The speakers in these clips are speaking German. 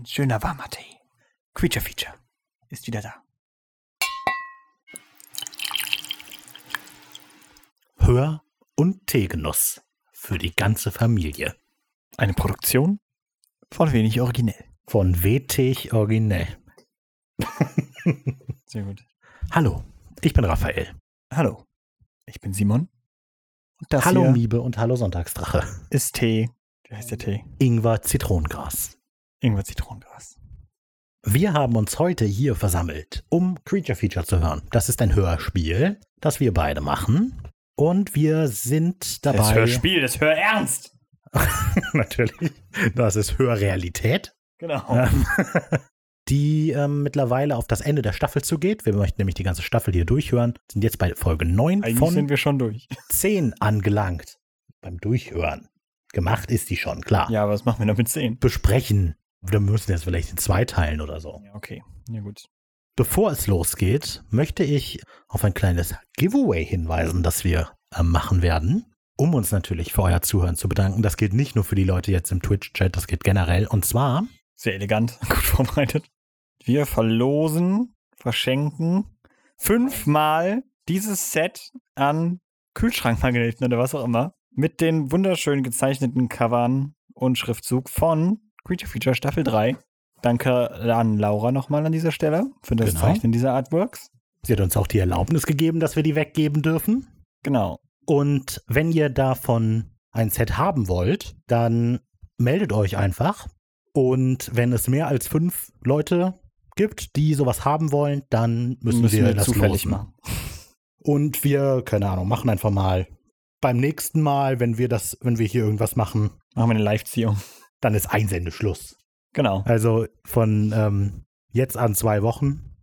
Ein schöner warmer Tee. Creature Feature ist wieder da. Hör- und Teegenuss für die ganze Familie. Eine Produktion von wenig originell. Von WT Originell. Sehr gut. Hallo, ich bin Raphael. Hallo, ich bin Simon. Und das hallo hier Miebe und hallo Sonntagsdrache. ist Tee. Wie heißt der Tee? Ingwer Zitronengras. Ingwer Zitronengras. Wir haben uns heute hier versammelt, um Creature Feature zu hören. Das ist ein Hörspiel, das wir beide machen. Und wir sind dabei. Das Hörspiel, das Hörernst. Natürlich. Das ist Hörrealität. Genau. Ähm, die ähm, mittlerweile auf das Ende der Staffel zugeht. Wir möchten nämlich die ganze Staffel hier durchhören. Sind jetzt bei Folge 9 Eigentlich von sind wir schon durch. 10 angelangt. Beim Durchhören. Gemacht ist die schon, klar. Ja, aber was machen wir noch mit 10? Besprechen. Wir müssen jetzt vielleicht in zwei teilen oder so. Ja, okay. Ja, gut. Bevor es losgeht, möchte ich auf ein kleines Giveaway hinweisen, das wir äh, machen werden. Um uns natürlich für euer Zuhören zu bedanken. Das gilt nicht nur für die Leute jetzt im Twitch-Chat, das geht generell. Und zwar Sehr elegant, gut vorbereitet. Wir verlosen, verschenken fünfmal dieses Set an Kühlschrankmagneten oder was auch immer mit den wunderschön gezeichneten Covern und Schriftzug von Creature Feature Staffel 3. Danke an Laura nochmal an dieser Stelle für das Genau. Zeichnen dieser Artworks. Sie hat uns auch die Erlaubnis gegeben, dass wir die weggeben dürfen. Genau. Und wenn ihr davon ein Set haben wollt, dann meldet euch einfach. Und wenn es mehr als fünf Leute gibt, die sowas haben wollen, dann müssen, wir, das zufällig losen. machen. Und wir, keine Ahnung, machen einfach mal beim nächsten Mal, wenn wir das, wenn wir hier irgendwas machen, Machen wir eine Live-Ziehung. Dann ist Einsendeschluss. Genau. Also von ähm, jetzt an zwei Wochen.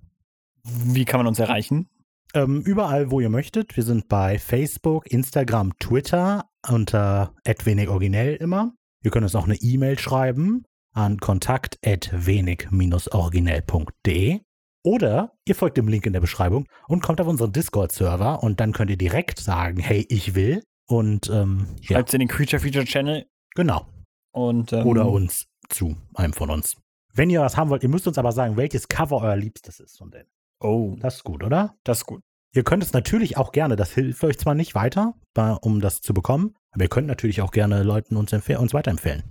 Wie kann man uns erreichen? Ähm, überall, wo ihr möchtet. Wir sind bei Facebook, Instagram, Twitter unter wenig originell immer. Ihr könnt uns auch eine E-Mail schreiben an kontakt@wenig-originell.de oder ihr folgt dem Link in der Beschreibung und kommt auf unseren Discord-Server und dann könnt ihr direkt sagen, hey, ich will und ähm, ja, Schreibt in den Creature Feature Channel genau. Und ähm, Oder uns zu, einem von uns. Wenn ihr was haben wollt, ihr müsst uns aber sagen, welches Cover euer liebstes ist von denen. Oh, Das ist gut, oder? das ist gut. Ihr könnt es natürlich auch gerne, das hilft euch zwar nicht weiter, um das zu bekommen, aber ihr könnt natürlich auch gerne Leuten uns, uns weiterempfehlen.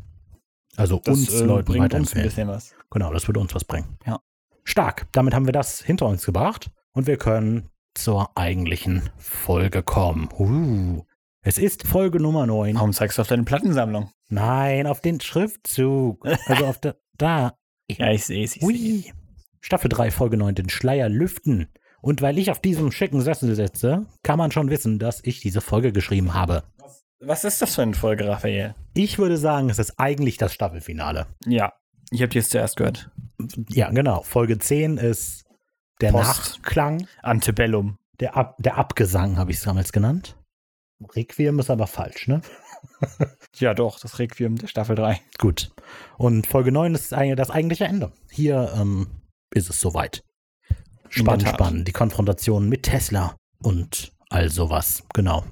Also Das uns äh, Leuten bringt uns ein weiterempfehlen. bisschen was. genau, das würde uns was bringen. Ja. Stark. Damit haben wir das hinter uns gebracht und wir können zur eigentlichen Folge kommen. Uh, es ist Folge Nummer 9. Warum zeigst du auf deine Plattensammlung? Nein, auf den Schriftzug. Also auf der, da. Ja, ich sehe es. Ui. Staffel 3, Folge 9, den Schleier lüften. Und weil ich auf diesem schicken Sessel sitze, kann man schon wissen, dass ich diese Folge geschrieben habe. Was ist das für eine Folge, Raphael? Ich würde sagen, es ist eigentlich das Staffelfinale. Ja, ich habe die jetzt zuerst gehört. Ja, genau. Folge 10 ist der Post. Nachklang, Antebellum. der, Ab der Abgesang, habe ich es damals genannt. Requiem ist aber falsch, ne? Ja, doch, das Requiem der Staffel 3. Gut. Und Folge 9 ist das eigentliche Ende. Hier ähm, ist es soweit. Spannend, spannend. Die Konfrontation mit Tesla und all sowas. Genau.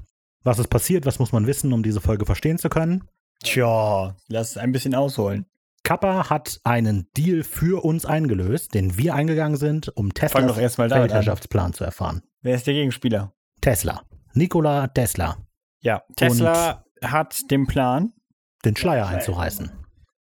Was ist passiert? Was muss man wissen, um diese Folge verstehen zu können? Tja, lass es ein bisschen ausholen. Kappa hat einen Deal für uns eingelöst, den wir eingegangen sind, um Teslas. Weltherrschaftsplan zu erfahren. Wer ist der Gegenspieler? Tesla. Nikola Tesla. Ja, Tesla hat den Plan. Den Schleier einzureißen.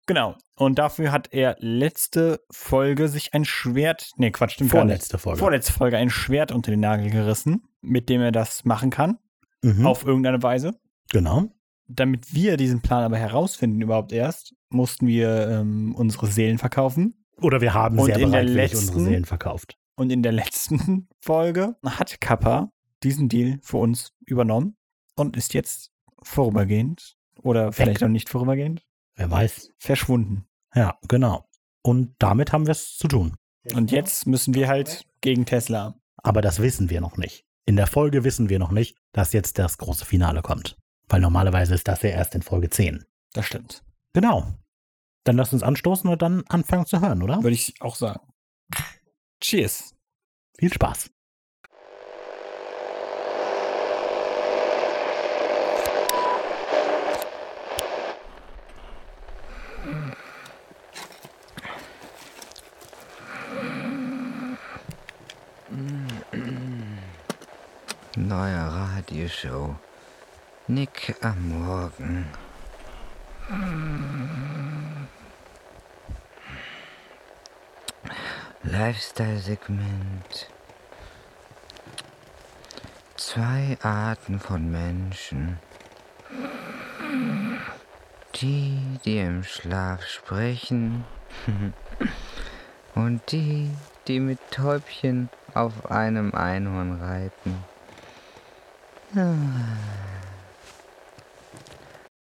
Genau. Und dafür hat er letzte Folge sich ein Schwert, nee, Quatsch, stimmt. Vorletzte Folge. Vorletzte Folge ein Schwert unter den Nagel gerissen, mit dem er das machen kann, Mhm. auf irgendeine Weise. Genau. Damit wir diesen Plan aber herausfinden überhaupt erst, mussten wir ähm, unsere Seelen verkaufen. Oder wir haben Und sehr bereitwillig letzten- unsere Seelen verkauft. Und in der letzten Folge hat Kappa diesen Deal für uns übernommen und ist jetzt vorübergehend oder vielleicht auch nicht vorübergehend Wer weiß. verschwunden. Ja, genau. Und damit haben wir es zu tun. Und jetzt müssen wir halt gegen Tesla. Aber das wissen wir noch nicht. In der Folge wissen wir noch nicht, dass jetzt das große Finale kommt. Weil normalerweise ist das ja erst in Folge 10. Das stimmt. Genau. Dann lasst uns anstoßen und dann anfangen zu hören, oder? Würde ich auch sagen. Cheers. Viel Spaß. Neue Radioshow. Nick am Morgen. Lifestyle-Segment. Zwei Arten von Menschen. Die, die im Schlaf sprechen. Und die, die mit Täubchen auf einem Einhorn reiten.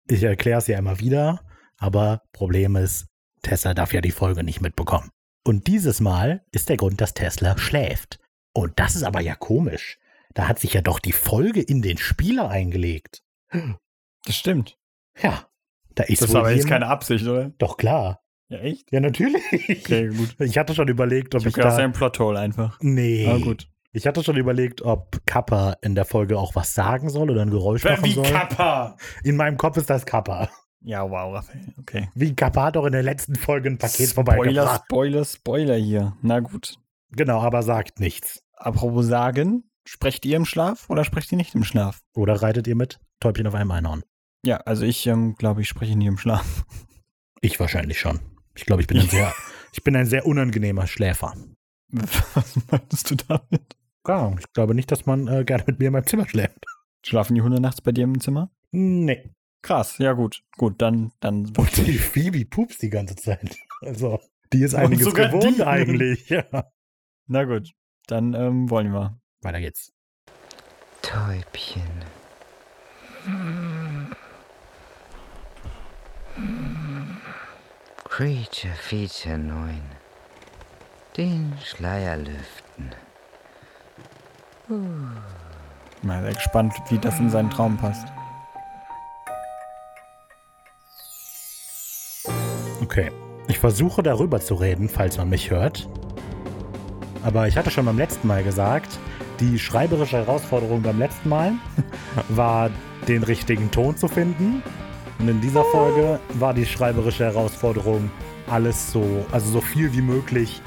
Ich erkläre es ja immer wieder, aber Problem ist, Tesla darf ja die Folge nicht mitbekommen. Und dieses Mal ist der Grund, dass Tesla schläft. Und das ist aber ja komisch. Da hat sich ja doch die Folge in den Spieler eingelegt. Das stimmt. Ja, da ist Das ist wohl aber jetzt keine Absicht, oder? Doch klar. Ja, echt? Ja, natürlich. Okay, gut. Ich hatte schon überlegt, ob Ich ich, hab gedacht, das ist da. ein Plothole einfach. Nee. Aber gut. Ich hatte schon überlegt, ob Kappa in der Folge auch was sagen soll oder ein Geräusch machen soll. Kappa? In meinem Kopf ist das Kappa. Ja, wow, Raphael. Okay. Wie Kappa hat doch in der letzten Folge ein Paket Spoiler, vorbeigebracht. Spoiler, Spoiler hier. Na gut. Genau, aber sagt nichts. Apropos sagen, sprecht ihr im Schlaf oder sprecht ihr nicht im Schlaf? Oder reitet ihr mit? Täubchen auf einem Einhorn. Ja, also ich ähm, glaube, ich spreche nie im Schlaf. Ich wahrscheinlich schon. Ich glaube, ich bin ein sehr, ich bin ein sehr unangenehmer Schläfer. Was meinst du damit? Ja, ich glaube nicht, dass man äh, gerne mit mir in meinem Zimmer schläft. Schlafen die Hunde nachts bei dir im Zimmer? Nee. Krass, ja gut. Gut, dann, dann. Und die Phoebe pupst die ganze Zeit. Also, die ist einiges sogar gewohnt die. eigentlich. Ja. Na gut, dann ähm, wollen wir. Weiter geht's. Täubchen. Creature Feature 9. Den Schleier lüften. Mal sehr gespannt, wie das in seinen Traum passt. Okay. Ich versuche darüber zu reden, falls man mich hört. Aber ich hatte schon beim letzten Mal gesagt, die schreiberische Herausforderung beim letzten Mal war, den richtigen Ton zu finden. Und in dieser Folge war die schreiberische Herausforderung, alles so, also so viel wie möglich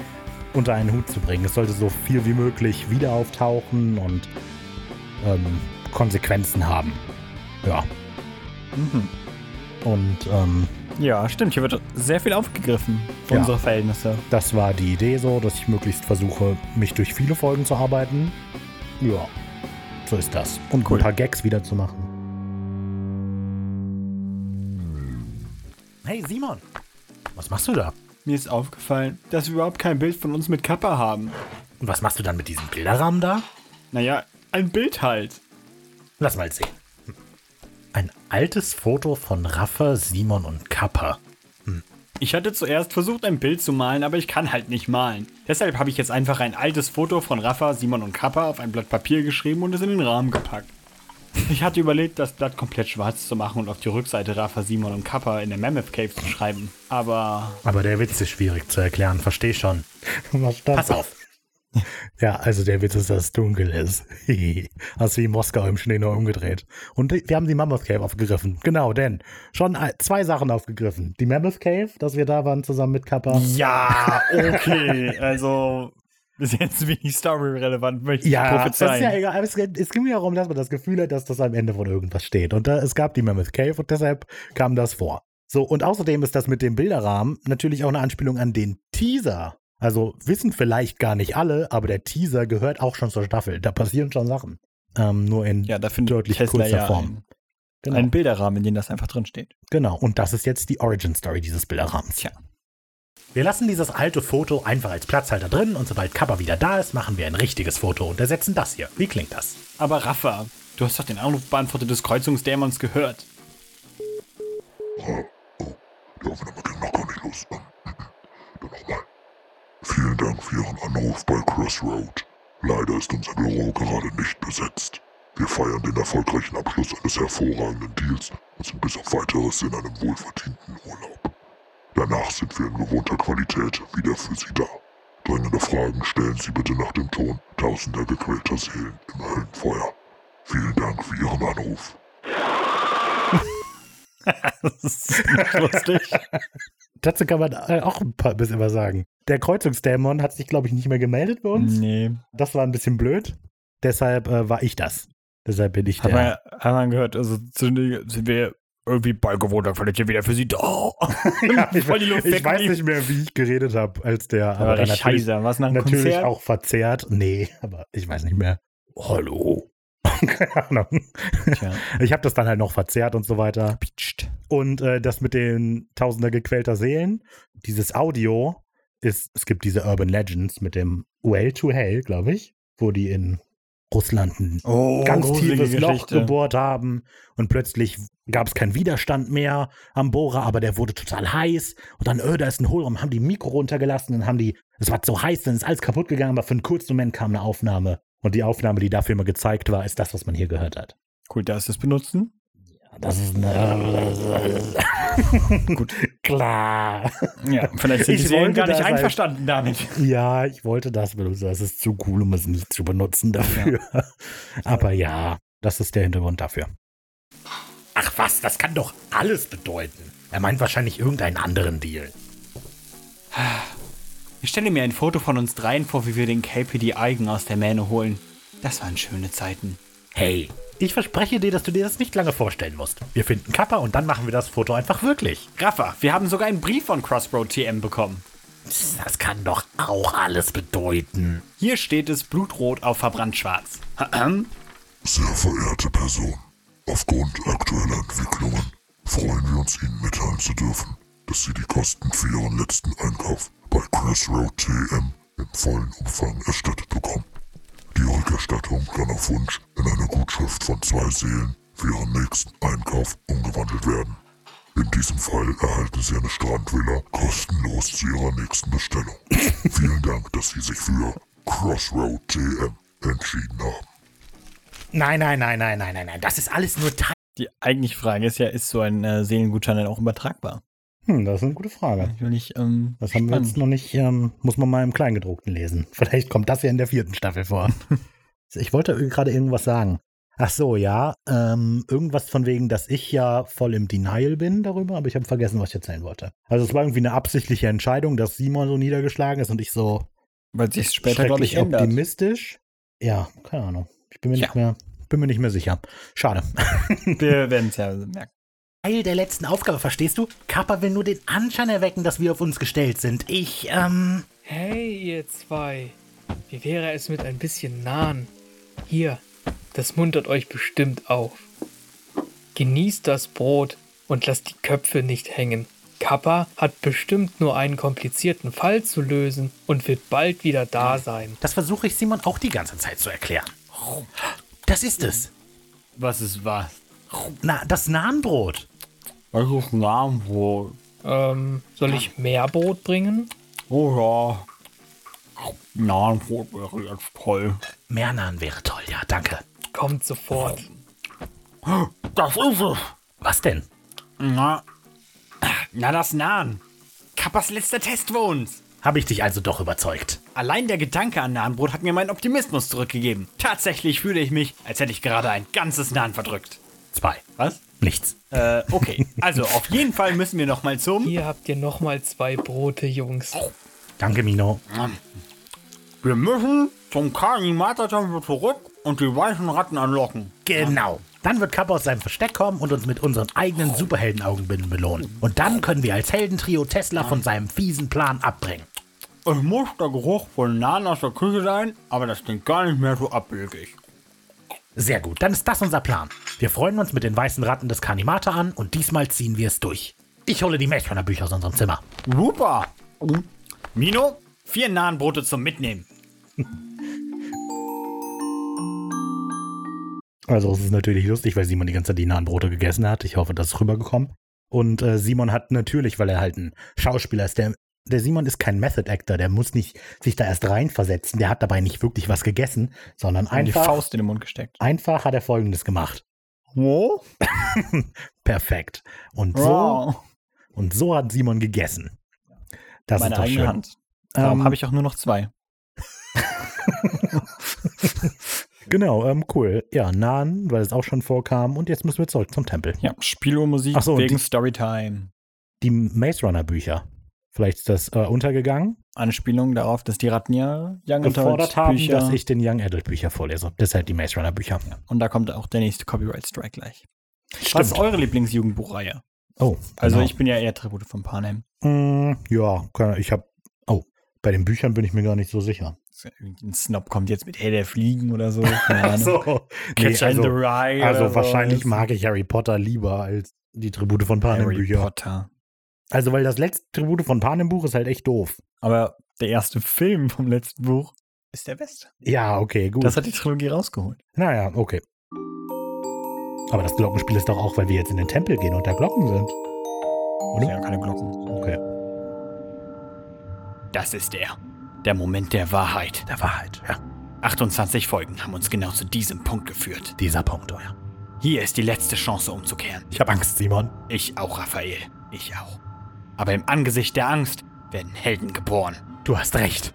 unter einen Hut zu bringen. Es sollte so viel wie möglich wieder auftauchen und ähm, Konsequenzen haben. Ja. Mhm. Und ähm, Ja, stimmt. Hier wird sehr viel aufgegriffen für Ja. unsere Verhältnisse. Das war die Idee so, dass ich möglichst versuche, mich durch viele Folgen zu arbeiten. Ja, so ist das. Und Cool. ein paar Gags wieder zu machen. Hey Simon, was machst du da? Mir ist aufgefallen, dass wir überhaupt kein Bild von uns mit Kappa haben. Und was machst du dann mit diesem Bilderrahmen da? Naja, ein Bild halt. Lass mal sehen. Hm. Ein altes Foto von Raffa, Simon und Kappa. Ich hatte zuerst versucht, ein Bild zu malen, aber ich kann halt nicht malen. Deshalb habe ich jetzt einfach ein altes Foto von Rafa, Simon und Kappa auf ein Blatt Papier geschrieben und es in den Rahmen gepackt. Ich hatte überlegt, das Blatt komplett schwarz zu machen und auf die Rückseite Rafa, Simon und Kappa in der Mammoth Cave zu schreiben. Aber Aber der Witz ist schwierig zu erklären, versteh schon. Pass auf. Ja, also der Witz ist, dass es dunkel ist. Hast wie in Moskau im Schnee nur umgedreht. Und wir haben die Mammoth Cave aufgegriffen. Genau, denn schon zwei Sachen aufgegriffen. Die Mammoth Cave, dass wir da waren zusammen mit Kappa. ja, okay. Also bis jetzt wenig story-relevant, möchte ich Ja, das ist prophezeien. ja egal. Aber es, es ging mir darum, dass man das Gefühl hat, dass das am Ende von irgendwas steht. Und da, es gab die Mammoth Cave und deshalb kam das vor. So, und außerdem ist das mit dem Bilderrahmen natürlich auch eine Anspielung an den Teaser. Also wissen vielleicht gar nicht alle, aber der Teaser gehört auch schon zur Staffel. Da passieren schon Sachen. Ähm, nur in ja, deutlich Tesla kurzer ja Form. Ein, genau. einen Bilderrahmen, in dem das einfach drin steht. genau. Und das ist jetzt die Origin Story dieses Bilderrahmens. Tja. Wir lassen dieses alte Foto einfach als Platzhalter drin und sobald Kappa wieder da ist, machen wir ein richtiges Foto und ersetzen das hier. Wie klingt das? Aber Rafa, du hast doch den Anrufbeantworter des Kreuzungsdämons gehört. Die Aufnahme ging noch gar nicht los. Dann nochmal. Vielen Dank für Ihren Anruf bei Crossroad. Leider ist unser Büro gerade nicht besetzt. Wir feiern den erfolgreichen Abschluss eines hervorragenden Deals und sind bis auf weiteres in einem wohlverdienten Urlaub. Danach sind wir in gewohnter Qualität wieder für Sie da. Dringende Fragen stellen Sie bitte nach dem Ton tausender gequälter Seelen im Höllenfeuer. Vielen Dank für Ihren Anruf. Das ist lustig. Dazu kann man auch ein paar bisschen was sagen. Der Kreuzungsdämon hat sich, glaube ich, nicht mehr gemeldet bei uns. nee. Das war ein bisschen blöd. Deshalb äh, war ich das. Deshalb bin ich Hat der. man, hat man gehört, also sind wir irgendwie bei gewohnter Qualität wieder für sie da. Ja, ich, ich weiß nicht mehr, wie ich geredet habe, als der. Aber natürlich, scheiße. Was nach natürlich Konzert? auch verzerrt. Nee, aber ich weiß nicht mehr. Hallo. Keine Ahnung. Tja. Ich habe das dann halt noch verzerrt und so weiter. Pitcht. Und äh, das mit den Tausender gequälter Seelen, dieses Audio ist, es gibt diese Urban Legends mit dem Well to Hell, glaube ich, wo die in Russland ein Oh, ganz tiefes Loch Geschichte. gebohrt haben und plötzlich gab es keinen Widerstand mehr am Bohrer, aber der wurde total heiß und dann, öh, da ist ein Hohlraum, haben die Mikro runtergelassen, dann haben die, es war so heiß, dann ist alles kaputt gegangen, aber für einen kurzen Moment kam eine Aufnahme und die Aufnahme, die dafür immer gezeigt war, ist das, was man hier gehört hat. Cool, darfst du es benutzen? Das ist eine. Gut. Klar. Ja, vielleicht sind Ich die gar nicht halt- einverstanden damit. Ja, ich wollte das benutzen. Das ist zu cool, um es nicht zu benutzen dafür. Aber ja, das ist der Hintergrund dafür. Ach was, das kann doch alles bedeuten. Er meint wahrscheinlich irgendeinen anderen Deal. Ich stelle mir ein Foto von uns dreien vor, wie wir den KPD Eigen aus der Mähne holen. Das waren schöne Zeiten. Hey, ich verspreche dir, dass du dir das nicht lange vorstellen musst. Wir finden Kappa und dann machen wir das Foto einfach wirklich. Raffa, wir haben sogar einen Brief von Crossroad TM bekommen. Das kann doch auch alles bedeuten. Hier steht es blutrot auf verbrannt schwarz. Sehr verehrte Person, aufgrund aktueller Entwicklungen freuen wir uns Ihnen mitteilen zu dürfen, dass Sie die Kosten für Ihren letzten Einkauf bei Crossroad TM im vollen Umfang erstattet bekommen. Die Rückerstattung kann auf Wunsch in eine Gutschrift von zwei Seelen für Ihren nächsten Einkauf umgewandelt werden. In diesem Fall erhalten Sie eine Strandvilla kostenlos zu Ihrer nächsten Bestellung. Vielen Dank, dass Sie sich für Crossroad TM entschieden haben. Nein, nein, nein, nein, nein, nein, nein. Das ist alles nur Teil. Die eigentliche Frage ist ja, ist so ein äh, Seelengutschein dann auch übertragbar? Hm, das ist eine gute Frage. Ich will nicht, ähm, Das haben wir spannend. jetzt noch nicht, ähm, muss man mal im Kleingedruckten lesen. Vielleicht kommt das ja in der vierten Staffel vor. ich wollte gerade irgendwas sagen. Ach so, ja, ähm, irgendwas von wegen, dass ich ja voll im Denial bin darüber, aber ich habe vergessen, was ich erzählen wollte. Also es war irgendwie eine absichtliche Entscheidung, dass Simon so niedergeschlagen ist und ich so Weil sich später, glaube ich, ändert. optimistisch. Ja, keine Ahnung. Ich bin mir Ja. nicht mehr, bin mir nicht mehr sicher. Schade. Wir werden es ja merken. Teil der letzten Aufgabe, verstehst du? Kappa will nur den Anschein erwecken, dass wir auf uns gestellt sind. Ich, ähm. Hey, ihr zwei. Wie wäre es mit ein bisschen Nahen? Hier, das muntert euch bestimmt auf. Genießt das Brot und lasst die Köpfe nicht hängen. Kappa hat bestimmt nur einen komplizierten Fall zu lösen und wird bald wieder da sein. Das versuche ich Simon auch die ganze Zeit zu erklären. Das ist es. Was ist was? Na, das Nahenbrot. Was ist ein Namenbrot? Ähm, soll ich mehr Brot bringen? Oh ja. Nahenbrot wäre jetzt toll. Mehr Nahen wäre toll, ja, danke. Kommt sofort. Das ist es. Was denn? Na, na das Nahen. Kappas letzter Test für uns. Habe ich dich also doch überzeugt? Allein der Gedanke an Nahenbrot hat mir meinen Optimismus zurückgegeben. Tatsächlich fühle ich mich, als hätte ich gerade ein ganzes Nahen verdrückt. Zwei. Was? Nichts. Äh, okay. Also, auf jeden Fall müssen wir noch mal zum... Hier habt ihr nochmal zwei Brote, Jungs. Danke, Mino. Wir müssen zum Kanimater-Tempel zurück und die weißen Ratten anlocken. Genau. Dann wird Kappa aus seinem Versteck kommen und uns mit unseren eigenen Superheldenaugenbinden belohnen. Und dann können wir als Heldentrio Tesla von seinem fiesen Plan abbringen. Es muss der Geruch von Nahen aus der Küche sein, aber das klingt gar nicht mehr so abwegig. Sehr gut, dann ist das unser Plan. Wir freuen uns mit den weißen Ratten des Kanimata an und diesmal ziehen wir es durch. Ich hole die Maze-Runner-Bücher aus unserem Zimmer. Super. Mino, vier Nahenbrote zum Mitnehmen. Also es ist natürlich lustig, weil Simon die ganze Zeit die nahen Brote gegessen hat. Ich hoffe, das ist rübergekommen. Und äh, Simon hat natürlich, weil er halt ein Schauspieler ist, der, der Simon ist kein Method Actor, der muss nicht sich da erst reinversetzen. Der hat dabei nicht wirklich was gegessen, sondern Und die einfach, Faust in den Mund gesteckt. einfach hat er Folgendes gemacht. Wo? Perfekt. Und so, Wow. und so hat Simon gegessen. Das Meine ist doch eigene schön. Hand. Darum Ähm, habe ich auch nur noch zwei. Genau, ähm, cool. Ja, Nahen, weil es auch schon vorkam. Und jetzt müssen wir zurück zum Tempel. Ja, Spieluhrmusik Ach so, wegen die- Storytime. Die Maze Runner Bücher. Vielleicht ist das äh, untergegangen. Anspielung darauf, dass die Ratten ja Young Gefordert Adult haben, Bücher dass ich den Young Adult Bücher vorlese. Deshalb die Maze Runner Bücher. und da kommt auch der nächste Copyright Strike gleich. Was ist eure Lieblingsjugendbuchreihe? Oh, Also genau. ich bin ja eher Tribute von Panem. Mm, ja, ich habe. Oh, bei den Büchern bin ich mir gar nicht so sicher. Ein Snob kommt jetzt mit Hey, der Fliegen oder so. Keine Ahnung. so. Catcher Nee, in the also, Rye. also wahrscheinlich sowas. mag ich Harry Potter lieber als die Tribute von Panem Harry Bücher. Potter. Also, weil das letzte Tribute von Panem Buch ist halt echt doof. Aber der erste Film vom letzten Buch ist der beste. Ja, okay, gut. Das hat die Trilogie rausgeholt. naja, okay. Aber das Glockenspiel ist doch auch, weil wir jetzt in den Tempel gehen und da Glocken sind. Das sind ja keine Glocken. Okay. Das ist er. Der Moment der Wahrheit. Der Wahrheit, ja. 28 Folgen haben uns genau zu diesem Punkt geführt. Dieser Punkt, oh ja. Hier ist die letzte Chance umzukehren. Ich habe Angst, Simon. Ich auch, Raphael. Ich auch. Aber im Angesicht der Angst werden Helden geboren. Du hast recht.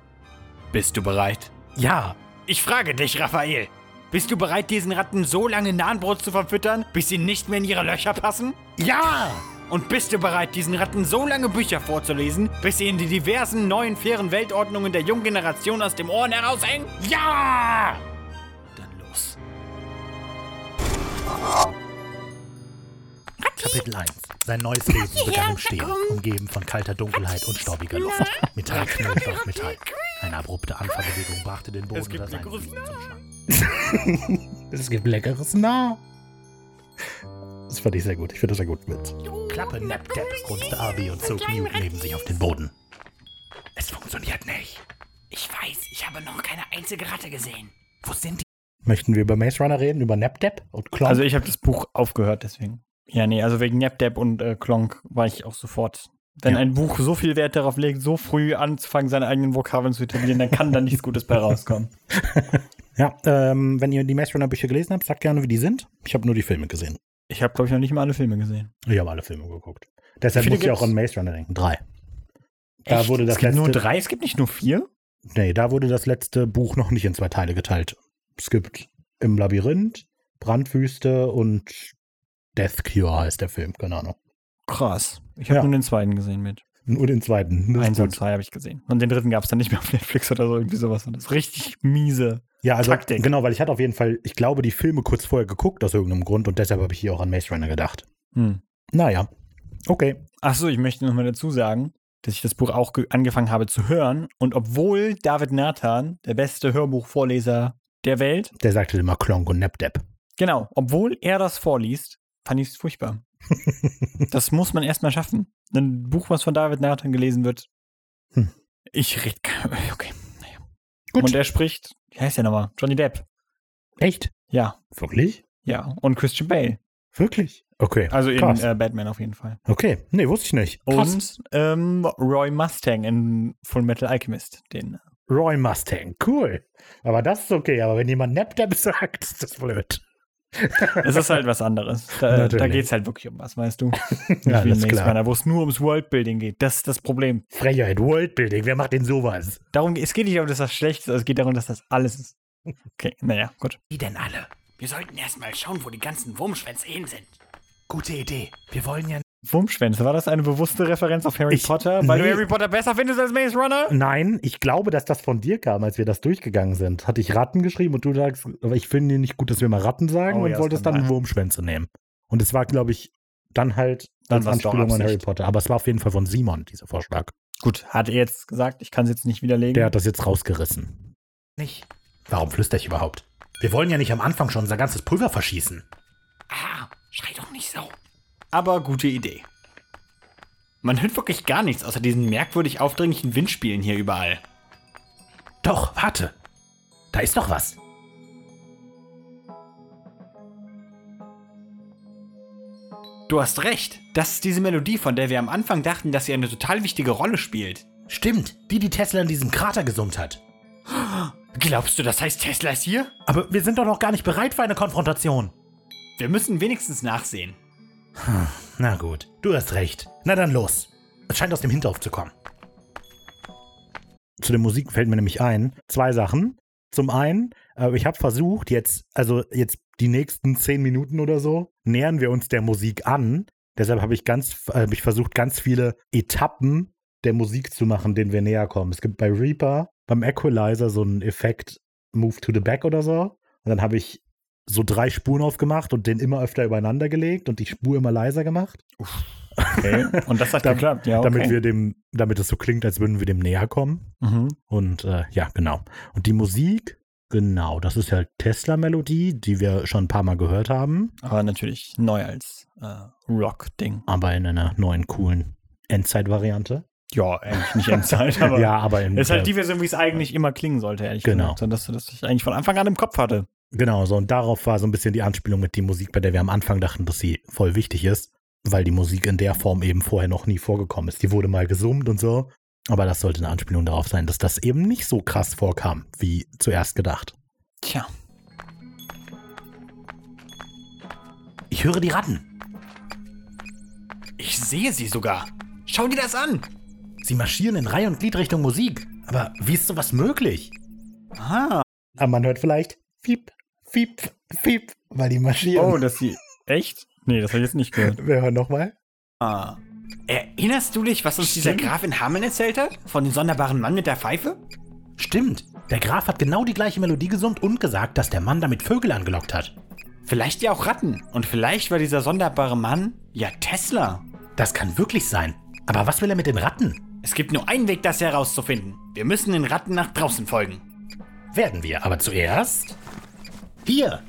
Bist du bereit? Ja. Ich frage dich, Raphael. Bist du bereit, diesen Ratten so lange Nahenbrot zu verfüttern, bis sie nicht mehr in ihre Löcher passen? Ja! Und bist du bereit, diesen Ratten so lange Bücher vorzulesen, bis sie in die diversen neuen fairen Weltordnungen der jungen Generation aus dem Ohren heraushängen? Ja! Dann los. Kapitel 1. Sein neues Leben begann im Stehen, umgeben von kalter Dunkelheit und staubiger Luft. Metall knallte auf Metall. Eine abrupte Anfahrbewegung brachte den Boden unter seinen Füßen zum Schwanken. es gibt leckeres Nah. Das fand ich sehr gut. Ich finde das sehr gut mit. Klappe, Nap, Depp, grunzte Abi und zog Newt neben sich auf den Boden. Es funktioniert nicht. Ich weiß, ich habe noch keine einzige Ratte gesehen. Wo sind die? Möchten wir über Maze Runner reden? Über NapDap und Clonk? Also ich habe das Buch aufgehört, deswegen. Ja, nee, also wegen NapDap und äh, Klonk war ich auch sofort. Wenn Ja. ein Buch so viel Wert darauf legt, so früh anzufangen, seine eigenen Vokabeln zu etablieren, dann kann da nichts Gutes bei rauskommen. ja, ähm, wenn ihr die Maze Runner Bücher gelesen habt, sagt gerne, wie die sind. Ich habe nur die Filme gesehen. Ich habe, glaube ich, noch nicht mal alle Filme gesehen. Ich habe alle Filme geguckt. Deshalb muss ich auch an Maze Runner denken. Drei. Da Echt? wurde das es gibt nur letzte- drei, es gibt nicht nur vier? Nee, da wurde das letzte Buch noch nicht in zwei Teile geteilt. Es gibt im Labyrinth, Brandwüste und Death Cure heißt der Film, keine Ahnung. Krass. Ich habe Ja. nur den zweiten gesehen mit. Nur den zweiten. Eins und zwei habe ich gesehen. Und den dritten gab es dann nicht mehr auf Netflix oder so, irgendwie sowas. Und das ist richtig miese. Ja, also Taktik. genau, weil ich hatte auf jeden Fall, ich glaube, die Filme kurz vorher geguckt aus irgendeinem Grund und deshalb habe ich hier auch an Maze Runner gedacht. Hm. Naja, okay. Achso, ich möchte noch mal dazu sagen, dass ich das Buch auch ge- angefangen habe zu hören. Und obwohl David Nathan der beste Hörbuchvorleser der Welt, Der sagte immer Klonk und Napdap. genau, obwohl er das vorliest, fand ich es furchtbar. das muss man erstmal schaffen. Ein Buch, was von David Nathan gelesen wird. Hm. Ich rede. Okay. Naja. Gut. Und er spricht, wie heißt der nochmal? Johnny Depp. Echt? Ja, Wirklich? ja. Und Christian Bale. Wirklich? Okay. Also in äh, Batman auf jeden Fall. Okay. Nee, wusste ich nicht. Krass. Und ähm, Roy Mustang in Full Metal Alchemist. Den Roy Mustang. Cool. Aber das ist okay. Aber wenn jemand Napdap sagt, ist das blöd. Es ist halt was anderes. Da, da geht es halt wirklich um was, weißt du? Ja, alles Maze klar. Wo es nur ums Worldbuilding geht. Das ist das Problem. Frechheit, Worldbuilding. Wer macht denn sowas? Darum, es geht nicht darum, dass das schlecht ist, es geht darum, dass das alles ist. Okay, naja, gut. Wie denn alle? Wir sollten erstmal schauen, wo die ganzen Wurmschwänze hin sind. Gute Idee. Wir wollen ja. Wurmschwänze, war das eine bewusste Referenz auf Harry Ich- Potter? Weil nee. du Harry Potter besser findest als Maze Runner? Nein, ich glaube, dass das von dir kam, als wir das durchgegangen sind. Hatte ich Ratten geschrieben und du sagst, aber ich finde nicht gut, dass wir mal Ratten sagen Oh und ja, wolltest dann sein. Wurmschwänze nehmen. Und es war, glaube ich, dann halt Dann als Anspielung an Harry. Potter. Aber es war auf jeden Fall von Simon, dieser Vorschlag. Gut, hat er jetzt gesagt, ich kann es jetzt nicht widerlegen. Der hat das jetzt rausgerissen. Nicht. Warum flüster ich überhaupt? Wir wollen ja nicht am Anfang schon unser ganzes Pulver verschießen. Ah, schrei doch nicht so. Aber gute Idee. Man hört wirklich gar nichts außer diesen merkwürdig aufdringlichen Windspielen hier überall. Doch, warte. Da ist doch was. Du hast recht. Das ist diese Melodie, von der wir am Anfang dachten, dass sie eine total wichtige Rolle spielt. Stimmt, die, die Tesla in diesem Krater gesummt hat. Glaubst du, das heißt Tesla ist hier? Aber wir sind doch noch gar nicht bereit für eine Konfrontation. Wir müssen wenigstens nachsehen. Na gut, du hast recht. Na dann los. Es scheint aus dem Hinterhof zu kommen. Zu der Musik fällt mir nämlich ein, zwei Sachen. Zum einen, äh, ich habe versucht, jetzt, also jetzt die nächsten zehn Minuten oder so, nähern wir uns der Musik an. Deshalb habe ich ganz, äh, ich versucht, ganz viele Etappen der Musik zu machen, den wir näher kommen. Es gibt bei Reaper beim Equalizer so einen Effekt Move to the Back oder so. Und dann habe ich so drei Spuren aufgemacht und den immer öfter übereinander gelegt und die Spur immer leiser gemacht. Okay. Und das hat geklappt, ja. Okay. Damit wir dem, damit es so klingt, als würden wir dem näher kommen. mhm. Und äh, ja, genau. Und die Musik, genau, das ist halt Tesla-Melodie, die wir schon ein paar Mal gehört haben, Aber natürlich neu als äh, Rock-Ding. aber in einer neuen, coolen Endzeit-Variante. Ja, eigentlich nicht Endzeit, aber. ja, aber in. Ist halt die Version, wie es eigentlich immer klingen sollte, ehrlich Genau. gesagt. So, dass, dass ich eigentlich von Anfang an im Kopf hatte. Genau, so und darauf war so ein bisschen die Anspielung mit die Musik, bei der wir am Anfang dachten, dass sie voll wichtig ist, weil die Musik in der Form eben vorher noch nie vorgekommen ist. Die wurde mal gesummt und so, aber das sollte eine Anspielung darauf sein, dass das eben nicht so krass vorkam, wie zuerst gedacht. Tja. Ich höre die Ratten. Ich sehe sie sogar. Schau dir das an. Sie marschieren in Reihe und Glied Richtung Musik. Aber wie ist sowas möglich? Ah. Aber man hört vielleicht Fiep, Fiep, Fiep, weil die marschieren. Oh, dass sie. Echt? Nee, das habe ich jetzt nicht gehört. Wir hören nochmal. Ah. Erinnerst du dich, was uns dieser Stimmt. Graf in Hameln erzählt hat? Von dem sonderbaren Mann mit der Pfeife? Stimmt. Der Graf hat genau die gleiche Melodie gesummt und gesagt, dass der Mann damit Vögel angelockt hat. Vielleicht ja auch Ratten. Und vielleicht war dieser sonderbare Mann ja Tesla. Das kann wirklich sein. Aber was will er mit den Ratten? Es gibt nur einen Weg, das herauszufinden. Wir müssen den Ratten nach draußen folgen. Werden wir, aber zuerst. Hier!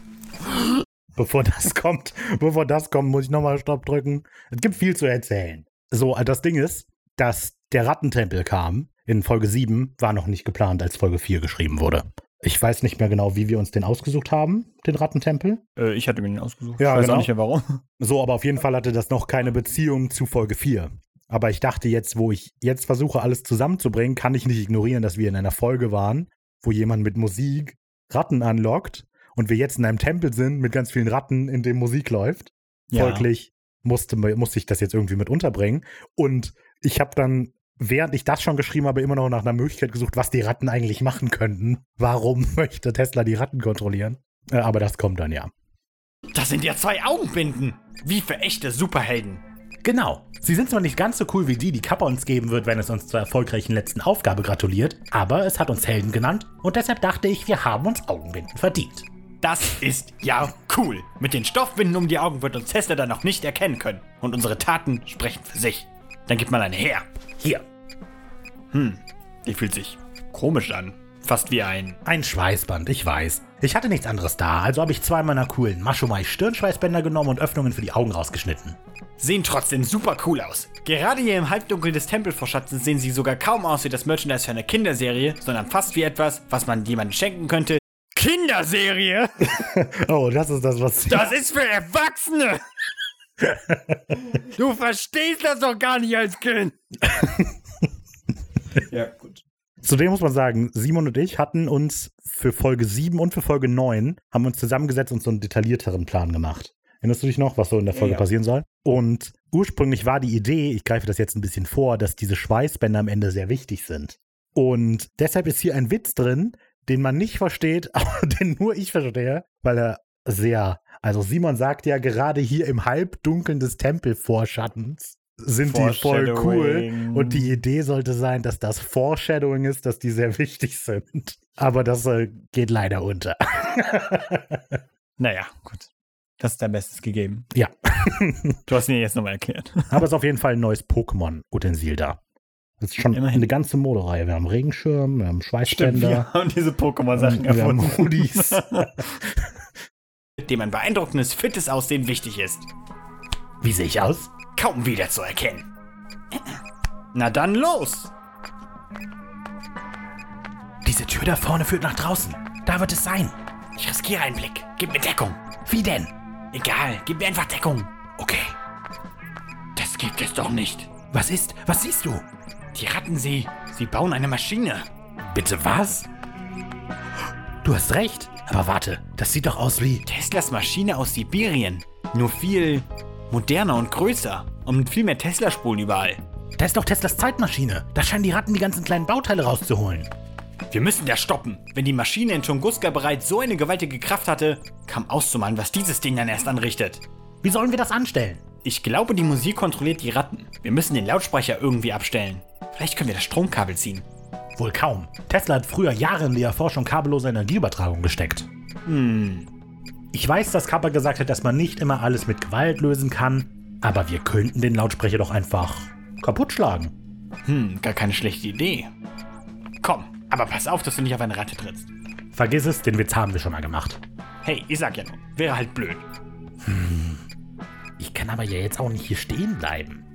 Bevor das kommt, bevor das kommt, muss ich nochmal Stopp drücken. Es gibt viel zu erzählen. So, das Ding ist, dass der Rattentempel kam in Folge 7, war noch nicht geplant, als Folge 4 geschrieben wurde. Ich weiß nicht mehr genau, wie wir uns den ausgesucht haben, den Rattentempel. Äh, ich hatte mir den ausgesucht. Ja, ich weiß genau. auch nicht mehr warum. So, aber auf jeden Fall hatte das noch keine Beziehung zu Folge 4. Aber ich dachte jetzt, wo ich jetzt versuche, alles zusammenzubringen, kann ich nicht ignorieren, dass wir in einer Folge waren, wo jemand mit Musik Ratten anlockt und wir jetzt in einem Tempel sind mit ganz vielen Ratten, in dem Musik läuft. Folglich musste, musste ich das jetzt irgendwie mit unterbringen. Und ich habe dann, während ich das schon geschrieben habe, immer noch nach einer Möglichkeit gesucht, was die Ratten eigentlich machen könnten. Warum möchte Tesla die Ratten kontrollieren? Äh, aber das kommt dann ja. Das sind ja zwei Augenbinden. Wie für echte Superhelden. Genau. Sie sind zwar nicht ganz so cool wie die, die Kappa uns geben wird, wenn es uns zur erfolgreichen letzten Aufgabe gratuliert, aber es hat uns Helden genannt und deshalb dachte ich, wir haben uns Augenbinden verdient. Das ist ja cool. Mit den Stoffbinden um die Augen wird uns Tesla dann noch nicht erkennen können. Und unsere Taten sprechen für sich. Dann gibt man eine her. Hier, Die fühlt sich komisch an. Fast wie ein. ein Schweißband, ich weiß. Ich hatte nichts anderes da, also habe ich zwei meiner coolen Maschomai Stirnschweißbänder genommen und Öffnungen für die Augen rausgeschnitten. Sehen trotzdem super cool aus. Gerade hier im Halbdunkel des Tempelvorschatzens sehen sie sogar kaum aus wie das Merchandise für eine Kinderserie, sondern fast wie etwas, was man jemandem schenken könnte. Kinderserie? Oh, das ist das, was Das ist für Erwachsene! Du verstehst das doch gar nicht als Kind! Ja, gut. Zudem muss man sagen, Simon und ich hatten uns für Folge 7 und für Folge 9 haben uns zusammengesetzt und so einen detaillierteren Plan gemacht. Erinnerst du dich noch, was so in der Folge Ja. passieren soll? Und ursprünglich war die Idee, ich greife das jetzt ein bisschen vor, dass diese Schweißbänder am Ende sehr wichtig sind. Und deshalb ist hier ein Witz drin, den man nicht versteht, aber den nur ich verstehe, weil er sehr, also Simon sagt ja gerade hier im Halbdunkeln des Tempelvorschattens sind die voll cool. Und die Idee sollte sein, dass das Foreshadowing ist, dass die sehr wichtig sind. Aber das äh, geht leider unter. Naja, gut. Das ist dein Bestes gegeben. Ja. Du hast mir jetzt nochmal erklärt. Aber es ist auf jeden Fall ein neues Pokémon-Utensil da. Das ist schon Immerhin. eine ganze Modereihe. Wir haben Regenschirm, wir haben Schweißbänder, wir haben diese Pokémon-Sachen wir haben erfunden. Hoodies. Dem ein beeindruckendes, fittes Aussehen wichtig ist. Wie sehe ich aus? Kaum wiederzuerkennen. Na dann los! Diese Tür da vorne führt nach draußen. Da wird es sein. Ich riskiere einen Blick. Gib mir Deckung. Wie denn? Egal, gib mir einfach Deckung. Okay. Das gibt es doch nicht. Was ist? Was siehst du? Die Ratten, sie, sie bauen eine Maschine. Bitte was? Du hast recht. Aber warte, das sieht doch aus wie. Teslas Maschine aus Sibirien. Nur viel moderner und größer. Und mit viel mehr Tesla-Spulen überall. Da ist doch Teslas Zeitmaschine. Da scheinen die Ratten die ganzen kleinen Bauteile rauszuholen. Wir müssen das stoppen. Wenn die Maschine in Tunguska bereits so eine gewaltige Kraft hatte, kam auszumalen, was dieses Ding dann erst anrichtet. Wie sollen wir das anstellen? Ich glaube, die Musik kontrolliert die Ratten. Wir müssen den Lautsprecher irgendwie abstellen. Vielleicht können wir das Stromkabel ziehen. Wohl kaum. Tesla hat früher Jahre in die Erforschung kabelloser Energieübertragung gesteckt. Hm. Ich weiß, dass Kappa gesagt hat, dass man nicht immer alles mit Gewalt lösen kann, aber wir könnten den Lautsprecher doch einfach kaputt schlagen. Hm, gar keine schlechte Idee. Komm, aber pass auf, dass du nicht auf eine Ratte trittst. Vergiss es, den Witz haben wir schon mal gemacht. Hey, ich sag ja nur, wäre halt blöd. Ich kann aber ja jetzt auch nicht hier stehen bleiben.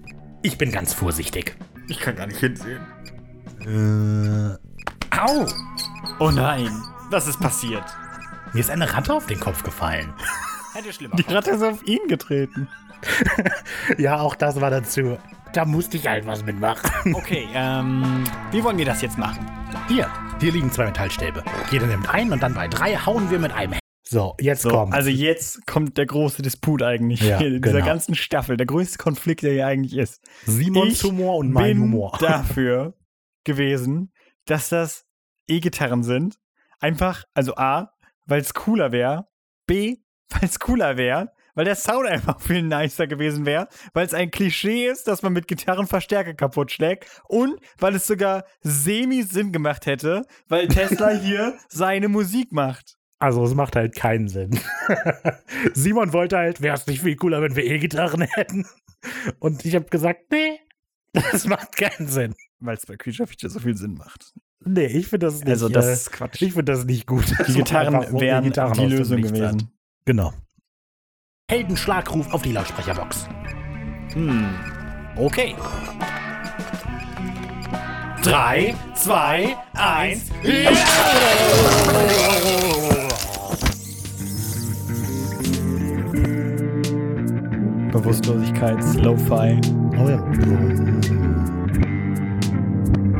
Ich bin ganz vorsichtig. Ich kann gar nicht hinsehen. Äh, au! Oh nein, was ist passiert? Mir ist eine Ratte auf den Kopf gefallen. Hätte schlimmer Die. Ratte ist auf ihn getreten. Ja, auch das war dazu. Da musste ich halt was mitmachen. Okay, ähm, wie wollen wir das jetzt machen? Hier, hier liegen zwei Metallstäbe. Jeder nimmt einen und dann bei drei hauen wir mit einem. So, jetzt So, kommt. also jetzt kommt der große Disput eigentlich Ja, in dieser genau. ganzen Staffel. Der größte Konflikt, der hier eigentlich ist. Simons Humor und mein bin Humor. dafür gewesen, dass das E-Gitarren sind. Einfach, also A, weil es cooler wäre. B, weil es cooler wäre. Weil der Sound einfach viel nicer gewesen wäre. Weil es ein Klischee ist, dass man mit Gitarren Verstärker kaputt schlägt. Und weil es sogar semi-Sinn gemacht hätte, weil Tesla hier seine Musik macht. Also es macht halt keinen Sinn. Simon wollte halt, wäre es nicht viel cooler, wenn wir E-Gitarren hätten. Und ich habe gesagt, nee, das macht keinen Sinn. Weil es bei Creature Feature so viel Sinn macht. Nee, ich finde das nicht. Also das äh, ist Quatsch. ich finde das nicht gut. Die Gitarren wären die aus dem Lösung gewesen. hat. Genau. Heldenschlagruf auf die Lautsprecherbox. Hm, okay. Drei, zwei, eins. Bewusstlosigkeits-Lo-Fi. Oh ja.